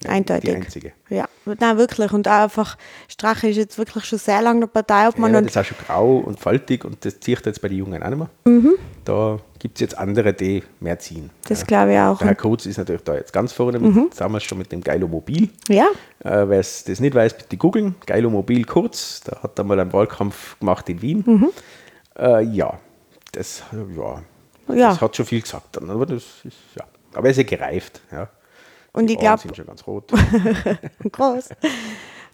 Eindeutig. Die einzige. Ja, nein, wirklich. Und auch einfach, Strache ist jetzt wirklich schon sehr lange eine Partei, ob man Ja, das ist auch schon grau und faltig und das zieht jetzt bei den Jungen auch nicht mehr. Da gibt es jetzt andere, die mehr ziehen. das glaube ich auch. Der Herr Kurz ist natürlich da jetzt ganz vorne, mit, damals schon mit dem Geilo Mobil. Ja, Äh, Wer es das nicht weiß, bitte googeln. Geilo Mobil Kurz, da hat er mal einen Wahlkampf gemacht in Wien. Mhm. Äh, ja, das, ja, Ja. das hat schon viel gesagt dann, aber das ist, ja. Aber er ist ja gereift. Ja. Und Die ich Ohren glaub- sind schon ganz rot. groß.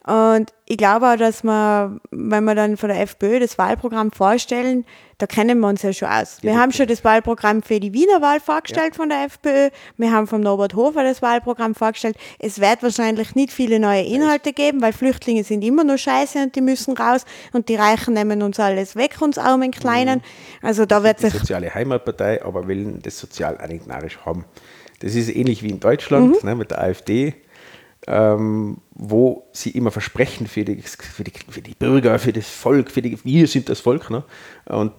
Und ich glaube auch, dass wir, wenn wir dann von der FPÖ das Wahlprogramm vorstellen, da kennen wir uns ja schon aus. Wir Ja, haben schon das Wahlprogramm für die Wiener Wahl vorgestellt von der FPÖ. Wir haben vom Norbert Hofer das Wahlprogramm vorgestellt. Es wird wahrscheinlich nicht viele neue Inhalte geben, weil Flüchtlinge sind immer noch scheiße und die müssen raus und die Reichen nehmen uns alles weg, uns armen Kleinen. Also da wird die sich soziale Heimatpartei, aber wollen das sozial narrisch haben. Das ist ähnlich wie in Deutschland ne, mit der AfD, ähm, wo sie immer versprechen für die, für, die, für die Bürger, für das Volk, für die, wir sind das Volk. Ne? Und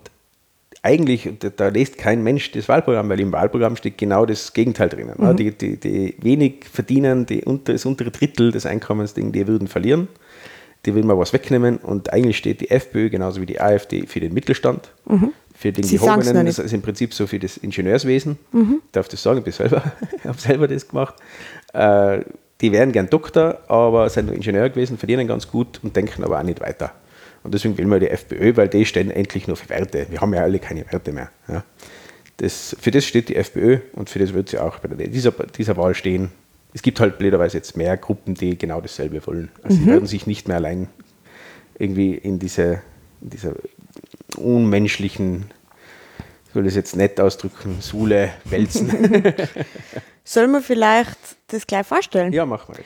eigentlich, da, liest kein Mensch das Wahlprogramm, weil im Wahlprogramm steht genau das Gegenteil drinnen. Ne? Die, die, die wenig verdienen, die unter, das untere Drittel des Einkommens, die die würden verlieren. Die will man was wegnehmen und eigentlich steht die FPÖ genauso wie die AfD für den Mittelstand, für den Sie Gehobenen, das ist im Prinzip so für das Ingenieurswesen. Ich darf das sagen, ich bin selber, habe selber das gemacht. Äh, die wären gern Doktor, aber sind nur Ingenieur gewesen, verdienen ganz gut und denken aber auch nicht weiter. Und deswegen will man die FPÖ, weil die stehen endlich nur für Werte. Wir haben ja alle keine Werte mehr. Ja. Das, für das steht die FPÖ und für das wird sie auch bei dieser, dieser Wahl stehen. Es gibt halt blöderweise jetzt mehr Gruppen, die genau dasselbe wollen. Also sie werden sich nicht mehr allein irgendwie in diese, in dieser unmenschlichen, ich will das jetzt nett ausdrücken, Sule wälzen. Sollen wir vielleicht das gleich vorstellen? ja, machen wir.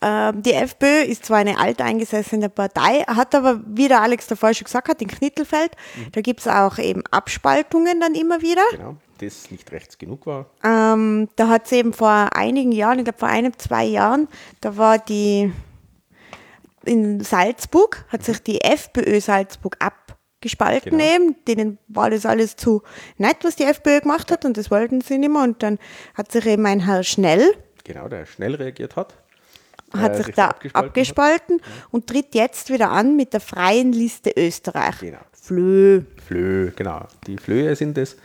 Ähm, die FPÖ ist zwar eine alteingesessene Partei, hat aber, wie der Alex davor schon gesagt hat, in Knittelfeld, da gibt es auch eben Abspaltungen dann immer wieder. Genau, das nicht rechts genug war. Ähm, da hat es eben vor einigen Jahren, ich glaube vor einem, zwei Jahren, da war die in Salzburg, hat sich die FPÖ Salzburg abgespalten Genau. eben. Denen war das alles zu nett, was die FPÖ gemacht hat und das wollten sie nicht mehr. Und dann hat sich eben ein Herr Schnell, Genau, der schnell reagiert hat. hat äh, sich da abgespalten abgespalten, und tritt jetzt wieder an mit der Freien Liste Österreich. Genau. Flö. Flö, genau. Die Flöhe sind es.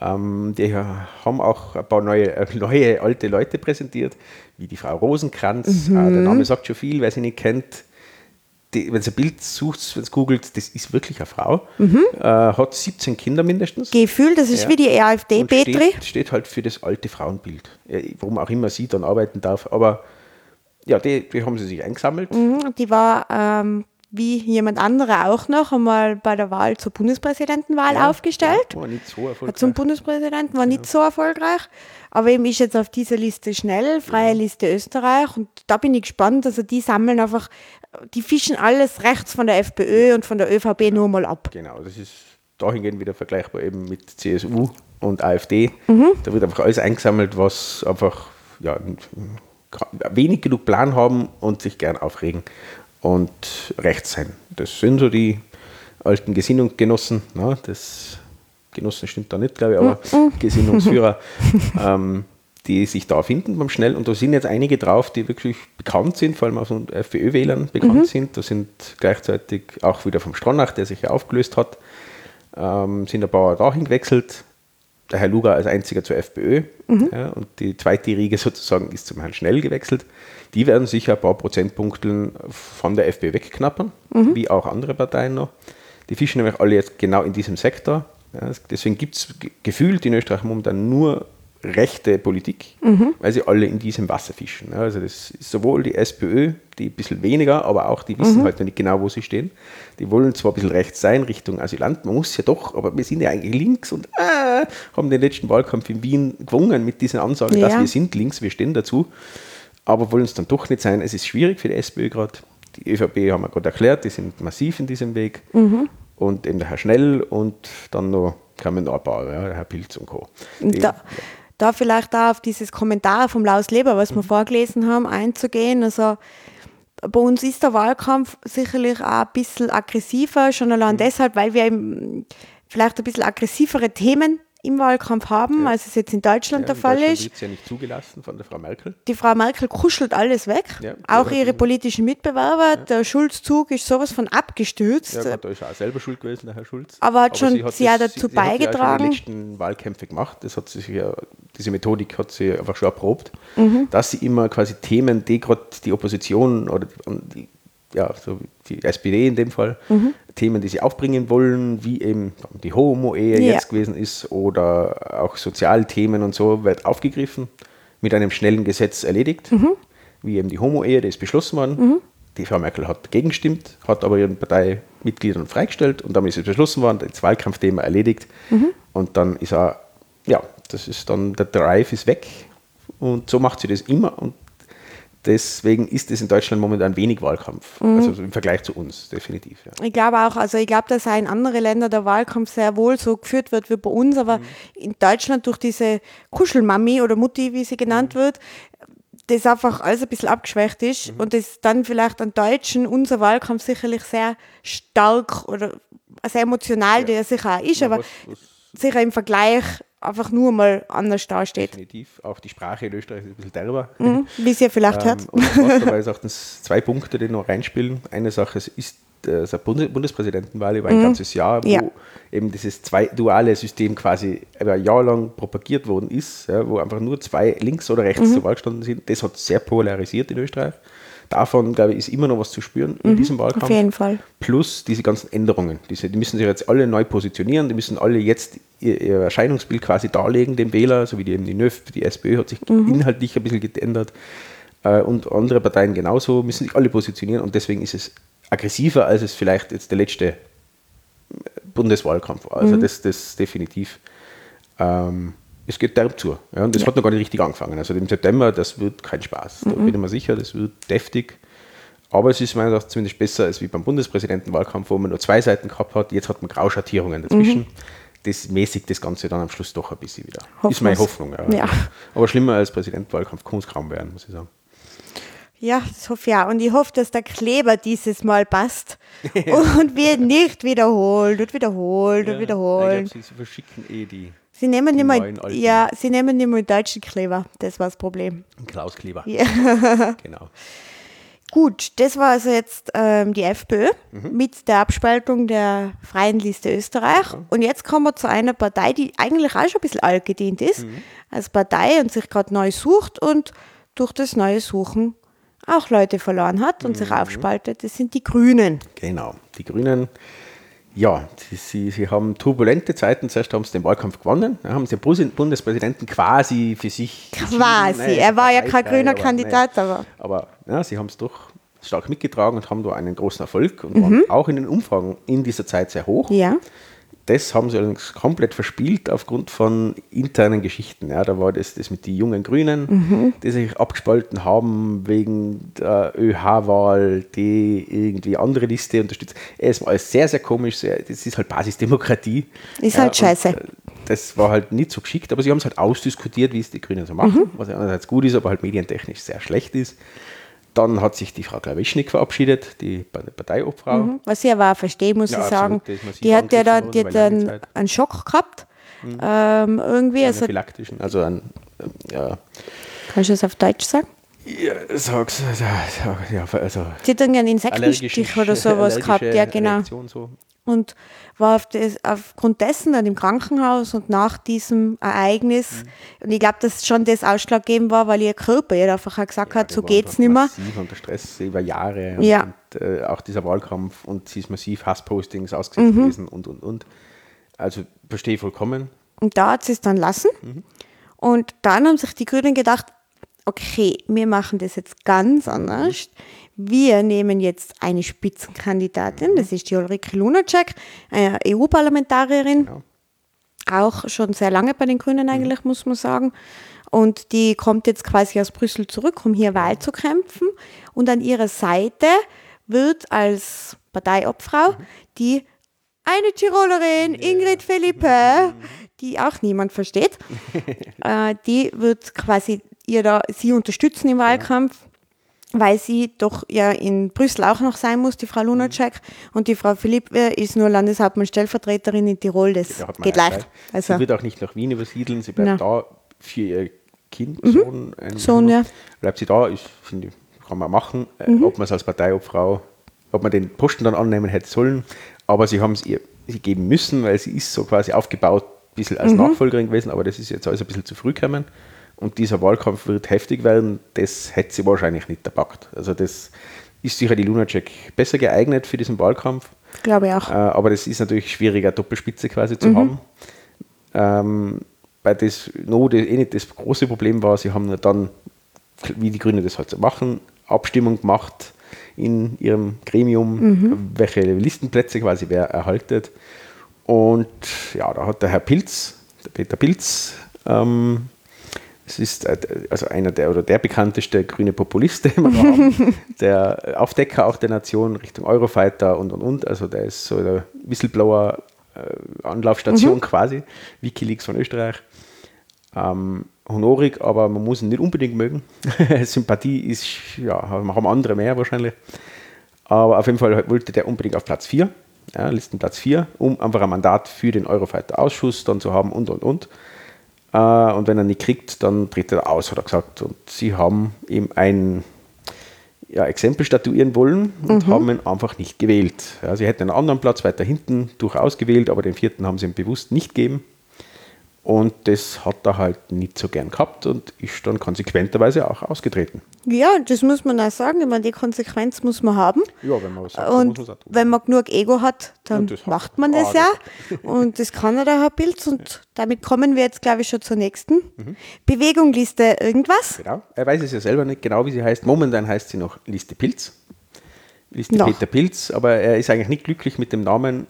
Ähm, die haben auch ein paar neue, äh, neue alte Leute präsentiert, wie die Frau Rosenkranz. Mhm. Äh, der Name sagt schon viel, wer sie nicht kennt. Wenn sie ein Bild sucht, wenn sie googelt, das ist wirklich eine Frau. Mhm. Äh, hat 17 Kinder mindestens. Gefühl, das ist Ja. wie die AfD, Petri. steht, steht halt für das alte Frauenbild. Ja, Warum auch immer sie dann arbeiten darf. Aber ja, die, die haben sie sich eingesammelt. Mhm, Die war ähm, wie jemand anderer auch noch einmal bei der Wahl zur Bundespräsidentenwahl Ja, aufgestellt. ja, war nicht so erfolgreich. Zum Bundespräsidenten war nicht so erfolgreich, aber eben ist jetzt auf dieser Liste schnell, freie Liste Österreich und da bin ich gespannt, also die sammeln einfach, die fischen alles rechts von der FPÖ und von der ÖVP nur mal ab. Genau, das ist dahingehend wieder vergleichbar eben mit CSU und AfD. Mhm. Da wird einfach alles eingesammelt, was einfach ja, wenig genug Plan haben und sich gern aufregen und rechts sein. Das sind so die alten Gesinnungsgenossen. Ne? Das Genossen stimmt da nicht, glaube ich, aber Mhm. Gesinnungsführer, ähm, die sich da finden beim Schnell. Und da sind jetzt einige drauf, die wirklich bekannt sind, vor allem aus den FPÖ-Wählern bekannt Mhm. sind. Da sind gleichzeitig auch wieder vom Stronach, der sich ja aufgelöst hat, ähm, sind ein paar dahin gewechselt. Der Herr Luger als einziger zur FPÖ ja, und die zweite Riege sozusagen ist zum Herrn Schnell gewechselt. Die werden sicher ein paar Prozentpunkte von der FPÖ wegknappern, wie auch andere Parteien noch. Die fischen nämlich alle jetzt genau in diesem Sektor. Ja, es- deswegen gibt es gefühlt in Österreich momentan nur rechte Politik, weil sie alle in diesem Wasser fischen. Also das ist sowohl die SPÖ, die ein bisschen weniger, aber auch die wissen halt noch nicht genau, wo sie stehen. Die wollen zwar ein bisschen rechts sein, Richtung Asylant, man muss ja doch, aber wir sind ja eigentlich links und äh, haben den letzten Wahlkampf in Wien gewonnen mit diesen Ansagen, dass Ja. wir sind links, wir stehen dazu, aber wollen es dann doch nicht sein. Es ist schwierig für die SPÖ gerade. Die ÖVP haben wir gerade erklärt, die sind massiv in diesem Weg. Und eben der Herr Schnell und dann noch kamen noch ein paar, ja, der Herr Pilz und Co. Die, Da, da vielleicht auch auf dieses Kommentar vom Laus Leber, was wir vorgelesen haben, einzugehen. Also bei uns ist der Wahlkampf sicherlich auch ein bisschen aggressiver, schon allein deshalb, weil wir eben vielleicht ein bisschen aggressivere Themen im Wahlkampf haben, als es jetzt in Deutschland ja, der in Fall Deutschland ist. wird's ja nicht zugelassen von der Frau Merkel. Die Frau Merkel kuschelt alles weg, Ja, auch ja. ihre politischen Mitbewerber. Der Schulzzug ist sowas von abgestürzt. Ja, gut, da ist auch selber schuld gewesen, der Herr Schulz. Aber hat schon hat sehr das- dazu sie, sie Hat ja beigetragen. schon die letzten Wahlkämpfe gemacht. Das hat sie sich ja, diese Methodik hat sie einfach schon erprobt, Mhm. dass sie immer quasi Themen, die gerade die Opposition oder die, ja, so die SPD in dem Fall, Mhm. Themen, die sie aufbringen wollen, wie eben die Homo-Ehe Ja. jetzt gewesen ist oder auch Sozialthemen und so, wird aufgegriffen, mit einem schnellen Gesetz erledigt, Mhm. wie eben die Homo-Ehe, das ist beschlossen worden. Die Frau Merkel hat gegengestimmt, hat aber ihren Parteimitgliedern freigestellt und damit ist es beschlossen worden, das Wahlkampfthema erledigt. Und dann ist er, ja, das ist dann, der Drive ist weg und so macht sie das immer und deswegen ist es in Deutschland momentan wenig Wahlkampf, also im Vergleich zu uns, definitiv. Ja. Ich glaube auch, also ich glaube, dass auch in anderen Ländern der Wahlkampf sehr wohl so geführt wird wie bei uns, aber in Deutschland durch diese Kuschelmami oder Mutti, wie sie genannt wird, das einfach alles ein bisschen abgeschwächt ist und das dann vielleicht an Deutschen unser Wahlkampf sicherlich sehr stark oder sehr emotional, der sicher auch ist, aber was, was sicher im Vergleich einfach nur mal anders dasteht, definitiv, auch die Sprache in Österreich ist ein bisschen derber. mhm. wie sie vielleicht hört. Ähm, und dabei ist auch das zwei Punkte, die noch reinspielen. Eine Sache ist äh, das Bundes Bundespräsidentenwahl über ein ganzes Jahr, wo Ja. eben dieses zwei duale System quasi über ein Jahr lang propagiert worden ist, ja, wo einfach nur zwei links oder rechts zur Wahl gestanden sind. Das hat sehr polarisiert in Österreich. Davon, glaube ich, ist immer noch was zu spüren in diesem Wahlkampf. Auf jeden Fall. Plus diese ganzen Änderungen. Diese, die müssen sich jetzt alle neu positionieren, die müssen alle jetzt ihr, ihr Erscheinungsbild quasi darlegen, dem Wähler, so wie die, eben die NÖF, die SPÖ hat sich inhaltlich ein bisschen geändert. Äh, und andere Parteien genauso, müssen sich alle positionieren und deswegen ist es aggressiver, als es vielleicht jetzt der letzte Bundeswahlkampf war. Also das, das definitiv. Ähm, es geht derb zu. Ja, und das hat noch gar nicht richtig angefangen. Also im September, das wird kein Spaß. Da bin ich mir sicher, das wird deftig. Aber es ist meiner Meinung nach zumindest besser als wie beim Bundespräsidentenwahlkampf, wo man nur zwei Seiten gehabt hat. Jetzt hat man Grauschattierungen dazwischen. Das mäßigt das Ganze dann am Schluss doch ein bisschen wieder. Hoffen ist meine. Hoffnung. Ja. Ja. Aber schlimmer als Präsidentwahlkampf kann es kaum werden, muss ich sagen. Ja, das hoffe ich auch. Und ich hoffe, dass der Kleber dieses Mal passt und wir nicht wiederholen und wiederholen und wiederholen. Ich glaube, sie verschicken eh die Sie nehmen nicht mal, ja, sie nehmen nicht mal deutschen Kleber. Das war das Problem. Klauskleber. Ja. Genau. Gut, das war also jetzt ähm, die FPÖ Mhm. mit der Abspaltung der Freien Liste Österreich. Und jetzt kommen wir zu einer Partei, die eigentlich auch schon ein bisschen altgedient ist Mhm. als Partei und sich gerade neu sucht und durch das neue Suchen auch Leute verloren hat und Mhm. sich aufspaltet. Das sind die Grünen. Genau. Die Grünen, ja, sie, sie, sie haben turbulente Zeiten. Zuerst haben sie den Wahlkampf gewonnen, dann haben sie den Bundespräsidenten quasi für sich. Quasi. Nein, er war ja kein grüner aber, Kandidat, nein. aber Aber ja, sie haben es doch stark mitgetragen und haben da einen großen Erfolg und waren auch in den Umfragen in dieser Zeit sehr hoch. Ja. Das haben sie allerdings komplett verspielt aufgrund von internen Geschichten. Ja, da war das, das mit den jungen Grünen, die sich abgespalten haben wegen der ÖH-Wahl, die irgendwie andere Liste unterstützt. Es war alles sehr, sehr komisch. Sehr, das ist halt Basisdemokratie. Ist halt und, scheiße. äh, Das war halt nicht so geschickt, aber sie haben es halt ausdiskutiert, wie es die Grünen so machen, was ja einerseits gut ist, aber halt medientechnisch sehr schlecht ist. Dann hat sich die Frau Klawischnik verabschiedet, die Parteiobfrau. Mhm. Was ich aber auch verstehe, muss Ja, ich sagen. die hat ja da angegriffen die hat einen, einen Schock gehabt. Ähm, irgendwie, also Anaphylaktischen, also ein, ähm, ja, kannst du das auf Deutsch sagen? Ja, sag's, ja, ja, also Sie hat irgendwie einen Insektenstich oder sowas gehabt, ja genau. Reaktion so. Und war auf das, aufgrund dessen dann im Krankenhaus und nach diesem Ereignis, Mhm. und ich glaube, dass schon das ausschlaggebend war, weil ihr Körper ihr einfach auch gesagt hat, Die so geht's nicht mehr. Massiv unter Stress über Jahre. Ja. Und, äh, auch dieser Wahlkampf und sie ist massiv Hasspostings ausgesetzt Mhm. gewesen und, und, und. Also verstehe ich vollkommen. Und da hat sie es dann lassen. Mhm. Und dann haben sich die Grünen gedacht, okay, wir machen das jetzt ganz anders. Wir nehmen jetzt eine Spitzenkandidatin, das ist die Ulrike Lunacek, eine EU-Parlamentarierin, Ja. auch schon sehr lange bei den Grünen eigentlich, muss man sagen. Und die kommt jetzt quasi aus Brüssel zurück, um hier Wahl zu kämpfen. Und an ihrer Seite wird als Parteiobfrau die eine Tirolerin, Ingrid Philippe, die auch niemand versteht, äh, die wird quasi ihr da, sie unterstützen im Wahlkampf, weil sie doch ja in Brüssel auch noch sein muss, die Frau Lunacek. Und die Frau Philippe ist nur Landeshauptmann Stellvertreterin in Tirol, das man geht ja leicht. Zeit. Also, sie wird auch nicht nach Wien übersiedeln, sie bleibt Na. da für ihr Kind, Sohn. ein- Sohn, ja. Bleibt sie da, ist, finde kann man machen. Äh, Mhm. Ob man es als Parteiobfrau, ob man den Posten dann annehmen hätte sollen, aber sie haben es ihr sie geben müssen, weil sie ist so quasi aufgebaut, ein bisschen Mhm. als Nachfolgerin gewesen, aber das ist jetzt alles ein bisschen zu früh gekommen. Und dieser Wahlkampf wird heftig werden, das hätte sie wahrscheinlich nicht erpackt. Also das ist sicher die Lunacek besser geeignet für diesen Wahlkampf. glaube ich auch. Äh, aber das ist natürlich schwieriger, Doppelspitze quasi zu haben. Ähm, weil das no, das eh nicht das große Problem war, sie haben dann, wie die Grünen das halt so machen, Abstimmung gemacht in ihrem Gremium, welche Listenplätze quasi wer erhaltet. Und ja, da hat der Herr Pilz, der Peter Pilz, ähm, es ist äh, also einer der oder der bekannteste grüne Populist, da haben, der Aufdecker auch der Nation Richtung Eurofighter und und und. Also der ist so der Whistleblower äh, Anlaufstation quasi, Wikileaks von Österreich. Ähm, honorig, aber man muss ihn nicht unbedingt mögen. Sympathie ist, ja, haben andere mehr wahrscheinlich. Aber auf jeden Fall wollte der unbedingt auf Platz 4, ja, Listenplatz 4, um einfach ein Mandat für den Eurofighter-Ausschuss dann zu haben und und und. Äh, und wenn er nicht kriegt, dann tritt er aus, hat er gesagt. Und sie haben ihm ein ja, Exempel statuieren wollen und haben ihn einfach nicht gewählt. Ja, sie hätten einen anderen Platz weiter hinten durchaus gewählt, aber den vierten haben sie ihm bewusst nicht gegeben. Und das hat er halt nicht so gern gehabt und ist dann konsequenterweise auch ausgetreten. Ja, das muss man auch sagen. Ich meine, die Konsequenz muss man haben. Ja, wenn man was sagt, Und muss man tun. wenn man genug Ego hat, dann Ja, macht man das ja. Und das kann er, der Herr Pilz. Und damit kommen wir jetzt, glaube ich, schon zur nächsten. Mhm. Bewegung, Liste, irgendwas? Genau. Er weiß es ja selber nicht genau, wie sie heißt. Momentan heißt sie noch Liste Pilz. Liste Noch. Peter Pilz, aber er ist eigentlich nicht glücklich mit dem Namen.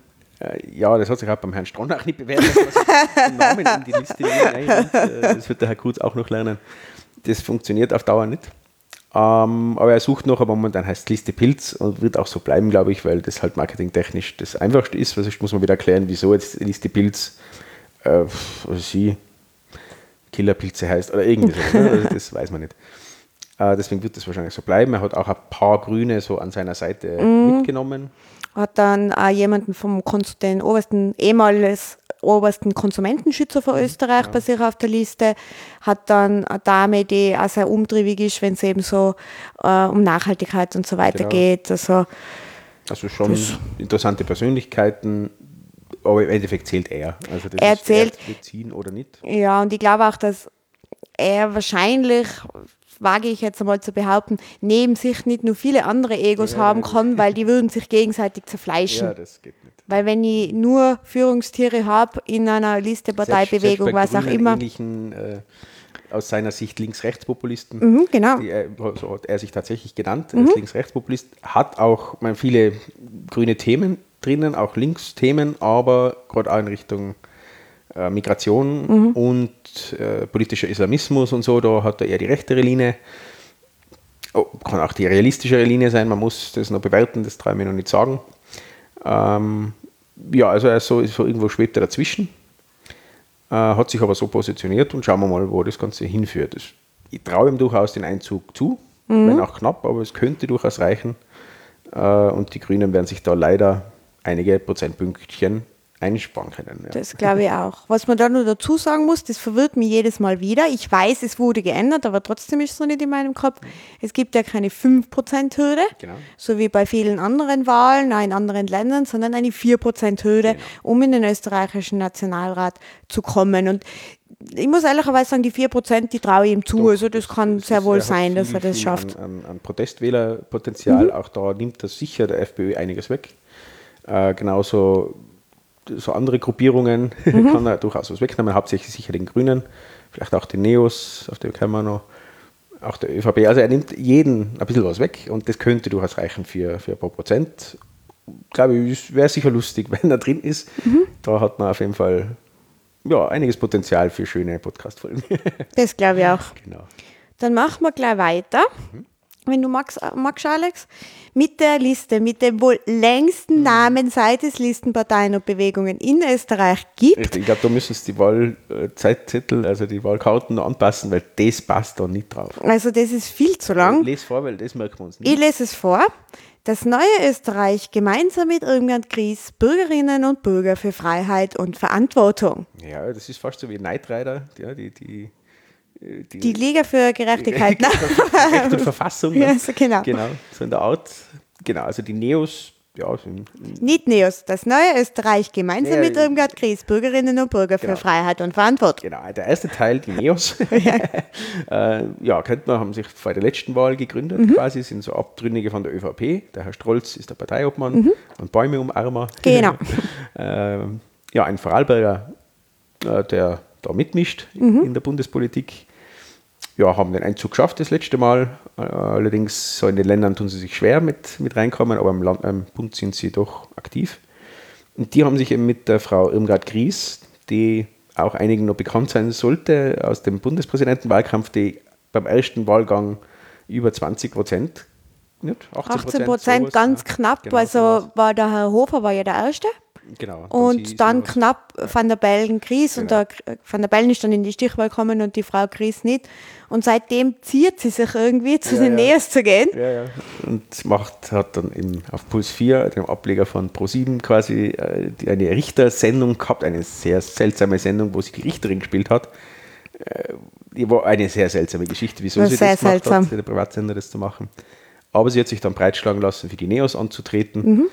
Äh, Ja, das hat sich auch beim Herrn Stronach nicht bewährt, dass man Namen in die Liste mit einnimmt. Äh, Das wird der Herr Kurz auch noch lernen. Das funktioniert auf Dauer nicht. Ähm, aber er sucht noch, aber momentan heißt Liste Pilz und wird auch so bleiben, glaube ich, weil das halt marketingtechnisch das einfachste ist. Weil sonst muss man wieder erklären, wieso jetzt Liste Pilz, äh, sie, Killerpilze heißt oder irgendwie so. Ne? Also das weiß man nicht. Äh, deswegen wird das wahrscheinlich so bleiben. Er hat auch ein paar Grüne so an seiner Seite mitgenommen. Hat dann auch jemanden vom Kons den obersten, ehemals obersten Konsumentenschützer von Österreich bei sich auf der Liste, hat dann eine Dame, die auch sehr umtriebig ist, wenn es eben so äh, um Nachhaltigkeit und so weiter Genau. geht. Also Also schon interessante Persönlichkeiten, aber im Endeffekt zählt er. Also das Er zählt. Er wird ziehen oder nicht. Ja, und ich glaube auch, dass er wahrscheinlich, wage ich jetzt einmal zu behaupten, neben sich nicht nur viele andere Egos haben kann, weil die würden sich gegenseitig zerfleischen. Ja, das geht nicht. Weil wenn ich nur Führungstiere habe in einer Liste, Partei, Selbst- Bewegung, selbst bei was auch immer, Ähnlichen, äh, aus seiner Sicht Links-Rechts-Populisten. Mhm, genau. Die, äh, so hat er sich tatsächlich genannt, mhm. als Links-Rechts-Populist. Hat auch meine, viele grüne Themen drinnen, auch Linksthemen, aber gerade auch in Richtung äh, Migration mhm. und äh, politischer Islamismus und so, da hat er eher die rechtere Linie. Oh, kann auch die realistischere Linie sein, man muss das noch bewerten, das traue ich mir noch nicht sagen. Ähm, ja, also er ist so, so irgendwo schwebt er dazwischen, äh, hat sich aber so positioniert und schauen wir mal, wo das Ganze hinführt. Das, ich traue ihm durchaus den Einzug zu, mhm. wenn auch knapp, aber es könnte durchaus reichen. Äh, und die Grünen werden sich da leider einige Prozentpünktchen einsparen können. Ja. Das glaube ich auch. Was man da nur dazu sagen muss, das verwirrt mich jedes Mal wieder. Ich weiß, es wurde geändert, aber trotzdem ist es noch nicht in meinem Kopf. Es gibt ja keine 5%-Hürde, genau. so wie bei vielen anderen Wahlen, in anderen Ländern, sondern eine 4%-Hürde, genau. um in den österreichischen Nationalrat zu kommen. Und ich muss ehrlicherweise sagen, die 4%, die traue ich ihm zu. Doch, also das, das kann das sehr wohl sein, viel, dass er das schafft. An, an, an Protestwählerpotenzial, mhm. auch da nimmt das sicher der FPÖ einiges weg. Äh, genauso so andere Gruppierungen mhm. kann er durchaus was wegnehmen, hauptsächlich sicher den Grünen, vielleicht auch den Neos, auf den können wir noch, auch der ÖVP. Also er nimmt jeden ein bisschen was weg und das könnte durchaus reichen für, für ein paar Prozent. Glaube ich, wäre sicher lustig, wenn er drin ist. Mhm. Da hat man auf jeden Fall ja, einiges Potenzial für schöne Podcast-Folgen. das glaube ich auch. Genau. Dann machen wir gleich weiter. Mhm wenn du magst, äh, magst, Alex, mit der Liste, mit dem wohl längsten mhm. Namen, seit es Listenparteien und Bewegungen in Österreich gibt. Ich glaube, da müssen sie die Wahlzeitzettel, also die Wahlkarten anpassen, weil das passt da nicht drauf. Also das ist viel zu lang. Ich lese vor, weil das merken wir uns nicht. Ich lese es vor. Das neue Österreich gemeinsam mit Irmgard Gries, Bürgerinnen und Bürger für Freiheit und Verantwortung. Ja, das ist fast so wie Night ja, die, die die, die Liga für Gerechtigkeit. Ne? Recht und Verfassung. Ne? So genau. genau. So in der Art. Genau, also die Neos. Ja, Nicht Neos, das neue Österreich gemeinsam ja, mit Irmgard Gries, Bürgerinnen und Bürger genau. für Freiheit und Verantwortung. Genau, der erste Teil, die Neos. ja. äh, ja, kennt man, haben sich vor der letzten Wahl gegründet mhm. quasi, sind so Abtrünnige von der ÖVP. Der Herr Strolz ist der Parteiobmann mhm. und Bäume umarmer. Genau. äh, ja, ein Vorarlberger, äh, der da mitmischt mhm. in der Bundespolitik. Ja, haben den Einzug geschafft das letzte Mal. Äh, allerdings so in den Ländern tun sie sich schwer mit, mit reinkommen, aber im, Land, im Bund sind sie doch aktiv. Und die haben sich eben mit der Frau Irmgard Gries, die auch einigen noch bekannt sein sollte, aus dem Bundespräsidentenwahlkampf, die beim ersten Wahlgang über 20 Prozent, 18 Prozent, ganz knapp. Genau also war der Herr Hofer war ja der Erste. Genau. Und dann knapp Van der Bellen Gries genau. und der Van der Bellen ist dann in die Stichwahl gekommen und die Frau Gries nicht. Und seitdem zieht sie sich irgendwie zu ja, den ja. Nähers zu gehen. Ja, ja. Und macht, hat dann eben auf Puls 4, dem Ableger von Pro7, quasi äh, eine Richtersendung gehabt, eine sehr seltsame Sendung, wo sie die Richterin gespielt hat. Äh, die war eine sehr seltsame Geschichte, wieso das sie das gemacht seltsam. hat, der Privatsender das zu machen. Aber sie hat sich dann breitschlagen lassen, für die Neos anzutreten. Mhm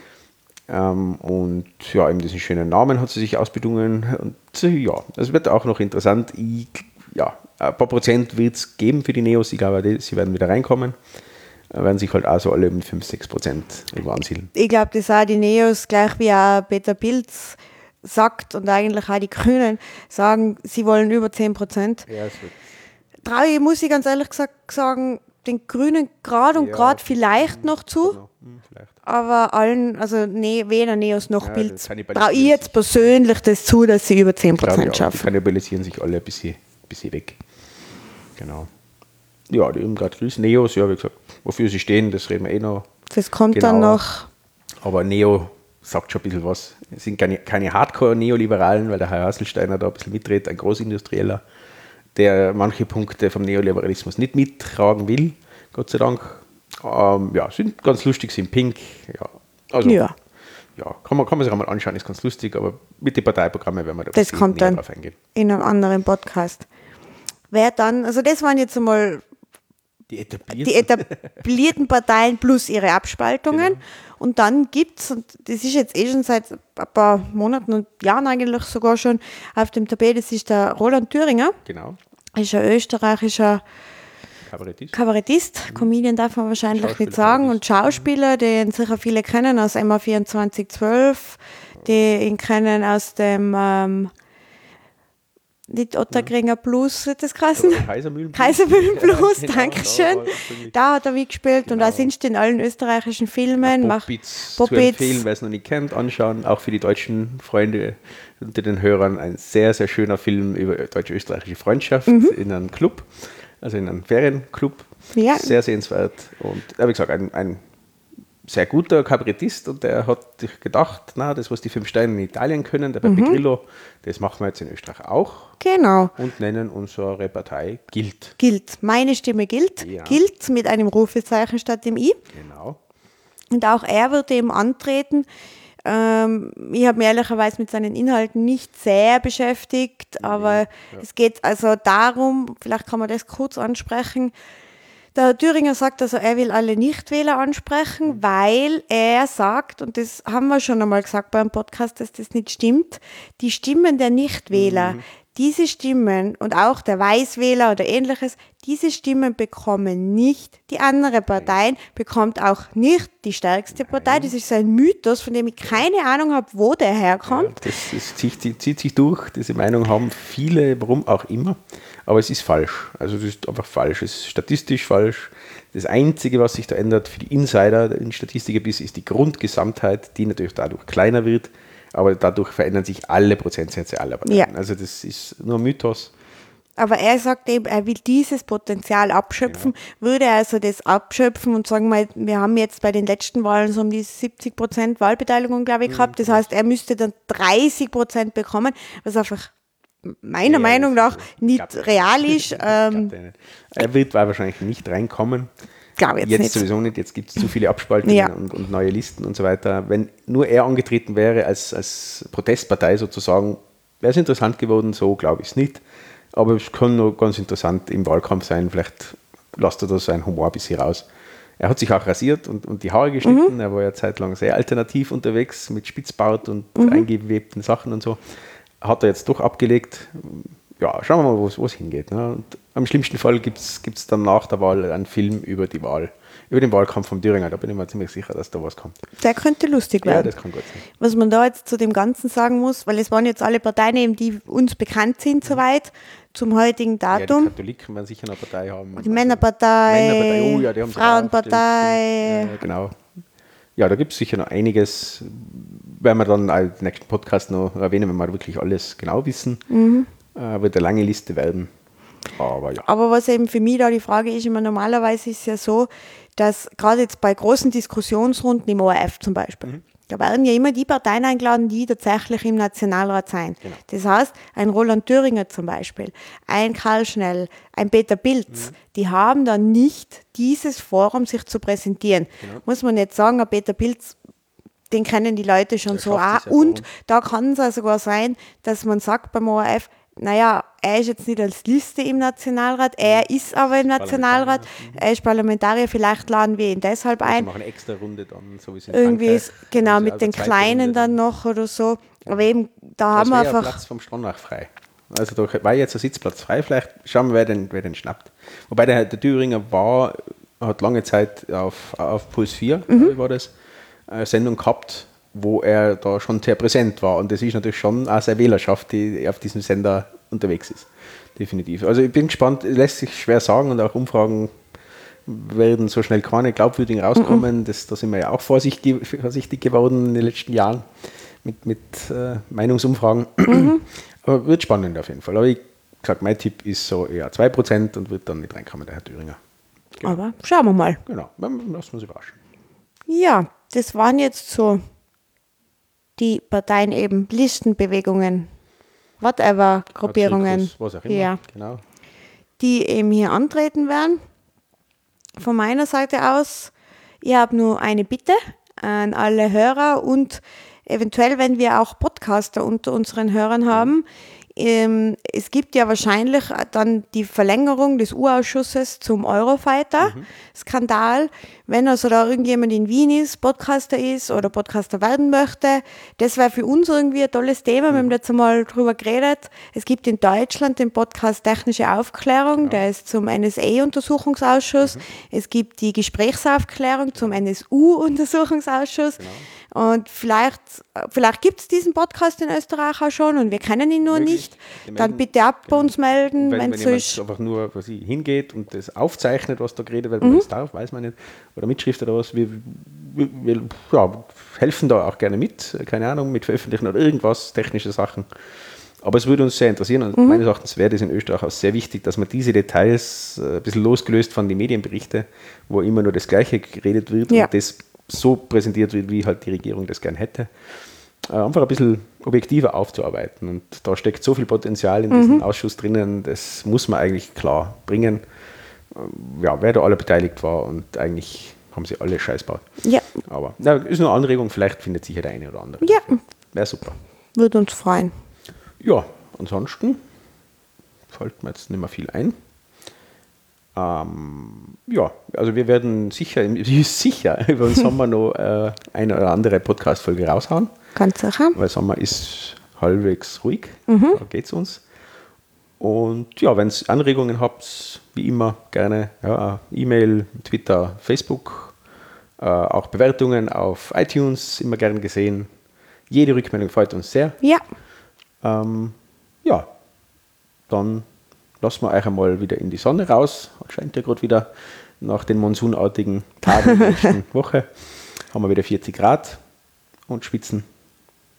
ähm, und ja, eben diesen schönen Namen hat sie sich ausbedungen. Und ja, es wird auch noch interessant. Ich, ja, ein paar Prozent wird es geben für die Neos. Ich glaube, sie werden wieder reinkommen. Äh, werden sich halt auch so alle um 5, 6 Prozent ansiedeln. Ich glaube, das auch die Neos, gleich wie auch Peter Pilz sagt und eigentlich auch die Grünen sagen, sie wollen über 10 Prozent. Ja, Traue ich, muss ich ganz ehrlich gesagt sagen, den Grünen gerade und ja, gerade vielleicht noch zu. Genau. Hm, aber allen, also nee, weder Neos noch ja, Bild, traue ich jetzt persönlich das zu, dass sie über 10% schaffen. Die kannibalisieren sich alle ein bisschen, bisschen weg. Genau. Ja, die gerade Grüß Neos, ja, wie gesagt, wofür sie stehen, das reden wir eh noch. Das kommt genauer. dann noch. Aber Neo sagt schon ein bisschen was. Es sind keine, keine Hardcore-Neoliberalen, weil der Herr Hasselsteiner da ein bisschen mitredet, ein Großindustrieller, der manche Punkte vom Neoliberalismus nicht mittragen will, Gott sei Dank. Ähm, ja, sind ganz lustig, sind pink. Ja, also, ja. ja kann, man, kann man sich einmal anschauen, ist ganz lustig, aber mit den Parteiprogrammen werden wir da das kommt dann drauf eingehen. In einem anderen Podcast. Wer dann, also das waren jetzt einmal die etablierten. die etablierten Parteien plus ihre Abspaltungen. Genau. Und dann gibt es, und das ist jetzt eh schon seit ein paar Monaten und Jahren eigentlich sogar schon auf dem Tapet, das ist der Roland Thüringer. Genau. Ist ein österreichischer Kabarettist. Kabarettist, mhm. Comedian darf man wahrscheinlich nicht sagen, und Schauspieler, den sicher viele kennen aus MA 2412, die ihn kennen aus dem ähm, nicht Otterkringer Plus, wird das krassen? Kaisermühlen. Kaisermühlen Plus, genau, Dankeschön. da hat er mitgespielt und Genau. da sind in allen österreichischen Filmen. macht Popbits zu Popbits. empfehlen, wer es noch nicht kennt, anschauen. Auch für die deutschen Freunde unter den Hörern ein sehr, sehr schöner Film über deutsche-österreichische Freundschaft in einem Club, also in einem Ferienclub. Ja. Sehr sehenswert. Und wie gesagt, ein, ein sehr guter Kabarettist und der hat sich gedacht, na, das, was die fünf Steine in Italien können, der Beppe Grillo, das machen wir jetzt in Österreich auch Genau. und nennen unsere Partei Gilt. Gilt. Meine Stimme gilt. Ja. Gilt mit einem Rufezeichen statt dem I. Genau. Und auch er wird eben antreten. Ähm, ich habe mich ehrlicherweise mit seinen Inhalten nicht sehr beschäftigt, aber es geht also darum, vielleicht kann man das kurz ansprechen. Der Herr Thüringer sagt also, er will alle Nichtwähler ansprechen, weil er sagt, und das haben wir schon einmal gesagt beim Podcast, dass das nicht stimmt, die Stimmen der Nichtwähler, diese Stimmen und auch der Weißwähler oder ähnliches, diese Stimmen bekommen nicht die andere Partei, bekommt auch nicht die stärkste Partei. Das ist so ein Mythos, von dem ich keine Ahnung habe, wo der herkommt. Das, das zieht, zieht, zieht sich durch. Diese Meinung haben viele, warum auch immer. Aber es ist falsch. Also es ist einfach falsch. Es ist statistisch falsch. Das Einzige, was sich da ändert für die Insider in Statistikgebiss, ist die Grundgesamtheit, die natürlich dadurch kleiner wird. Aber dadurch verändern sich alle Prozentsätze aller Parteien. Ja. Also das ist nur Mythos. Aber er sagt eben, er will dieses Potenzial abschöpfen. Würde er also das abschöpfen und sagen mal, wir haben jetzt bei den letzten Wahlen so um die 70 Prozent Wahlbeteiligung, glaube ich, gehabt. Das heißt, er müsste dann 30 Prozent bekommen, was einfach meiner Ja, Meinung nach nicht real ist. Ähm. Er wird wahrscheinlich nicht reinkommen. Glaube Jetzt, jetzt, nicht. sowieso nicht, jetzt gibt es zu viele Abspaltungen Ja. und, und neue Listen und so weiter. Wenn nur er angetreten wäre als, als Protestpartei sozusagen, wäre es interessant geworden, so glaube ich es nicht. Aber es kann nur ganz interessant im Wahlkampf sein, vielleicht lasst er da sein Humor ein bisschen raus. Er hat sich auch rasiert und, und die Haare geschnitten, er war ja zeitlang sehr alternativ unterwegs mit Spitzbart und eingewebten Sachen und so. Hat er jetzt doch abgelegt. Ja, schauen wir mal, wo es- wo es hingeht. Ne? Und am schlimmsten Fall gibt es dann nach der Wahl einen Film über die Wahl, über den Wahlkampf von Thüringer. Da bin ich mir ziemlich sicher, dass da was kommt. Der könnte lustig Ja, werden. das kann gut sein. Was man da jetzt zu dem Ganzen sagen muss, weil es waren jetzt alle Parteien eben, die uns bekannt sind soweit, zum heutigen Mhm. Ja, die Datum. Katholiken werden sicher eine Partei haben. Die Männerpartei, Männerpartei, oh ja, die haben Frauenpartei. Ja, genau. Ja, da gibt es sicher noch einiges, werden wir dann als nächsten Podcast noch erwähnen, wenn wir wirklich alles genau wissen. Mhm. Äh, wird eine lange Liste werden. Aber ja. Aber was eben für mich da die Frage ist, immer normalerweise ist es ja so, dass gerade jetzt bei großen Diskussionsrunden im ORF zum Beispiel, Mhm. da werden ja immer die Parteien eingeladen, die tatsächlich im Nationalrat sein. Genau. Das heißt, ein Roland Thüringer zum Beispiel, ein Karl Schnell, ein Peter Pilz, Mhm. die haben dann nicht dieses Forum, sich zu präsentieren. Genau. Muss man jetzt sagen, ein Peter Pilz den kennen die Leute schon Der so auch. ja Und da kann es auch sogar sein, dass man sagt beim ORF, naja, er ist jetzt nicht als Liste im Nationalrat, er ist aber im Nationalrat, er ist Parlamentarier, vielleicht laden wir ihn deshalb Wir ein. machen eine extra Runde dann, so wie es in Irgendwie ist, genau, Also mit also den Kleinen Runde dann noch oder so. Aber eben, da haben wir einfach, Platz vom Stronach frei. Also da war jetzt ein Sitzplatz frei, vielleicht schauen wir, wer den, wer den schnappt. Wobei der, der Thüringer war, hat lange Zeit auf, auf Puls 4, Mhm. war das, eine Sendung gehabt, wo er da schon sehr präsent war. Und das ist natürlich schon auch seine Wählerschaft, die auf diesem Sender unterwegs ist. Definitiv. Also ich bin gespannt, lässt sich schwer sagen und auch Umfragen werden so schnell keine glaubwürdigen rauskommen. Das, da sind wir ja auch vorsichtig, vorsichtig geworden in den letzten Jahren mit, mit äh, Meinungsumfragen. Aber wird spannend auf jeden Fall. Aber ich sage, mein Tipp ist so eher 2% und wird dann nicht reinkommen, der Herr Thüringer. aber schauen wir mal. Genau, lassen wir uns überraschen. Ja, das waren jetzt so die Parteien eben, Listenbewegungen, whatever, Gruppierungen. Was auch immer. Ja. Genau. die eben hier antreten werden. Von meiner Seite aus, ich habe nur eine Bitte an alle Hörer und eventuell, wenn wir auch Podcaster unter unseren Hörern haben, ähm, es gibt ja wahrscheinlich dann die Verlängerung des U-Ausschusses zum Eurofighter-Skandal. Wenn also da irgendjemand in Wien ist, Podcaster ist oder Podcaster werden möchte, das wäre für uns irgendwie ein tolles Thema. Wir haben jetzt einmal drüber geredet. Es gibt in Deutschland den Podcast Technische Aufklärung, der ist zum NSA-Untersuchungsausschuss. Es gibt die Gesprächsaufklärung zum NSU-Untersuchungsausschuss. Und vielleicht, vielleicht gibt es diesen Podcast in Österreich auch schon und wir kennen ihn nur Möglich. nicht. Wir Dann bitte ab bei genau. uns melden, wenn, es so jemand ist. einfach nur was ich, hingeht und das aufzeichnet, was da geredet wird, Mhm. man das darf, weiß man nicht, oder Mitschrift oder was, wir, wir, wir ja, helfen da auch gerne mit, keine Ahnung, mit Veröffentlichen oder irgendwas, technische Sachen. Aber es würde uns sehr interessieren und meines Erachtens wäre das in Österreich auch sehr wichtig, dass man diese Details äh, ein bisschen losgelöst von den Medienberichten, wo immer nur das Gleiche geredet wird Ja. und das so präsentiert wird, wie halt die Regierung das gern hätte, äh, einfach ein bisschen objektiver aufzuarbeiten. Und da steckt so viel Potenzial in diesem Ausschuss drinnen, das muss man eigentlich klar bringen. Ähm, Ja, wer da alle beteiligt war und eigentlich haben sie alle Scheiß gebaut. Ja, Aber na, ist eine Anregung, vielleicht findet sich ja der eine oder andere. Ja. Wäre super. würde uns freuen. Ja, ansonsten fällt mir jetzt nicht mehr viel ein. Ähm, ja, also wir werden sicher, sicher über den Sommer noch äh, eine oder andere Podcast-Folge raushauen, Ganz sicher. weil Sommer ist halbwegs ruhig, da geht es uns. Und ja, wenn ihr Anregungen habt, wie immer gerne ja, E-Mail, Twitter, Facebook, äh, auch Bewertungen auf iTunes, immer gern gesehen. Jede Rückmeldung freut uns sehr. Ja, Ähm, ja, dann lassen wir euch einmal wieder in die Sonne raus. Scheint ja gerade wieder nach den monsunartigen Tagen der letzten Woche. Haben wir wieder 40 Grad und schwitzen.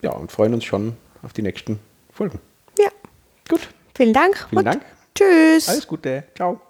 Ja, und freuen uns schon auf die nächsten Folgen. ja. Gut, Vielen Dank. Vielen Dank. Tschüss. alles Gute. Ciao.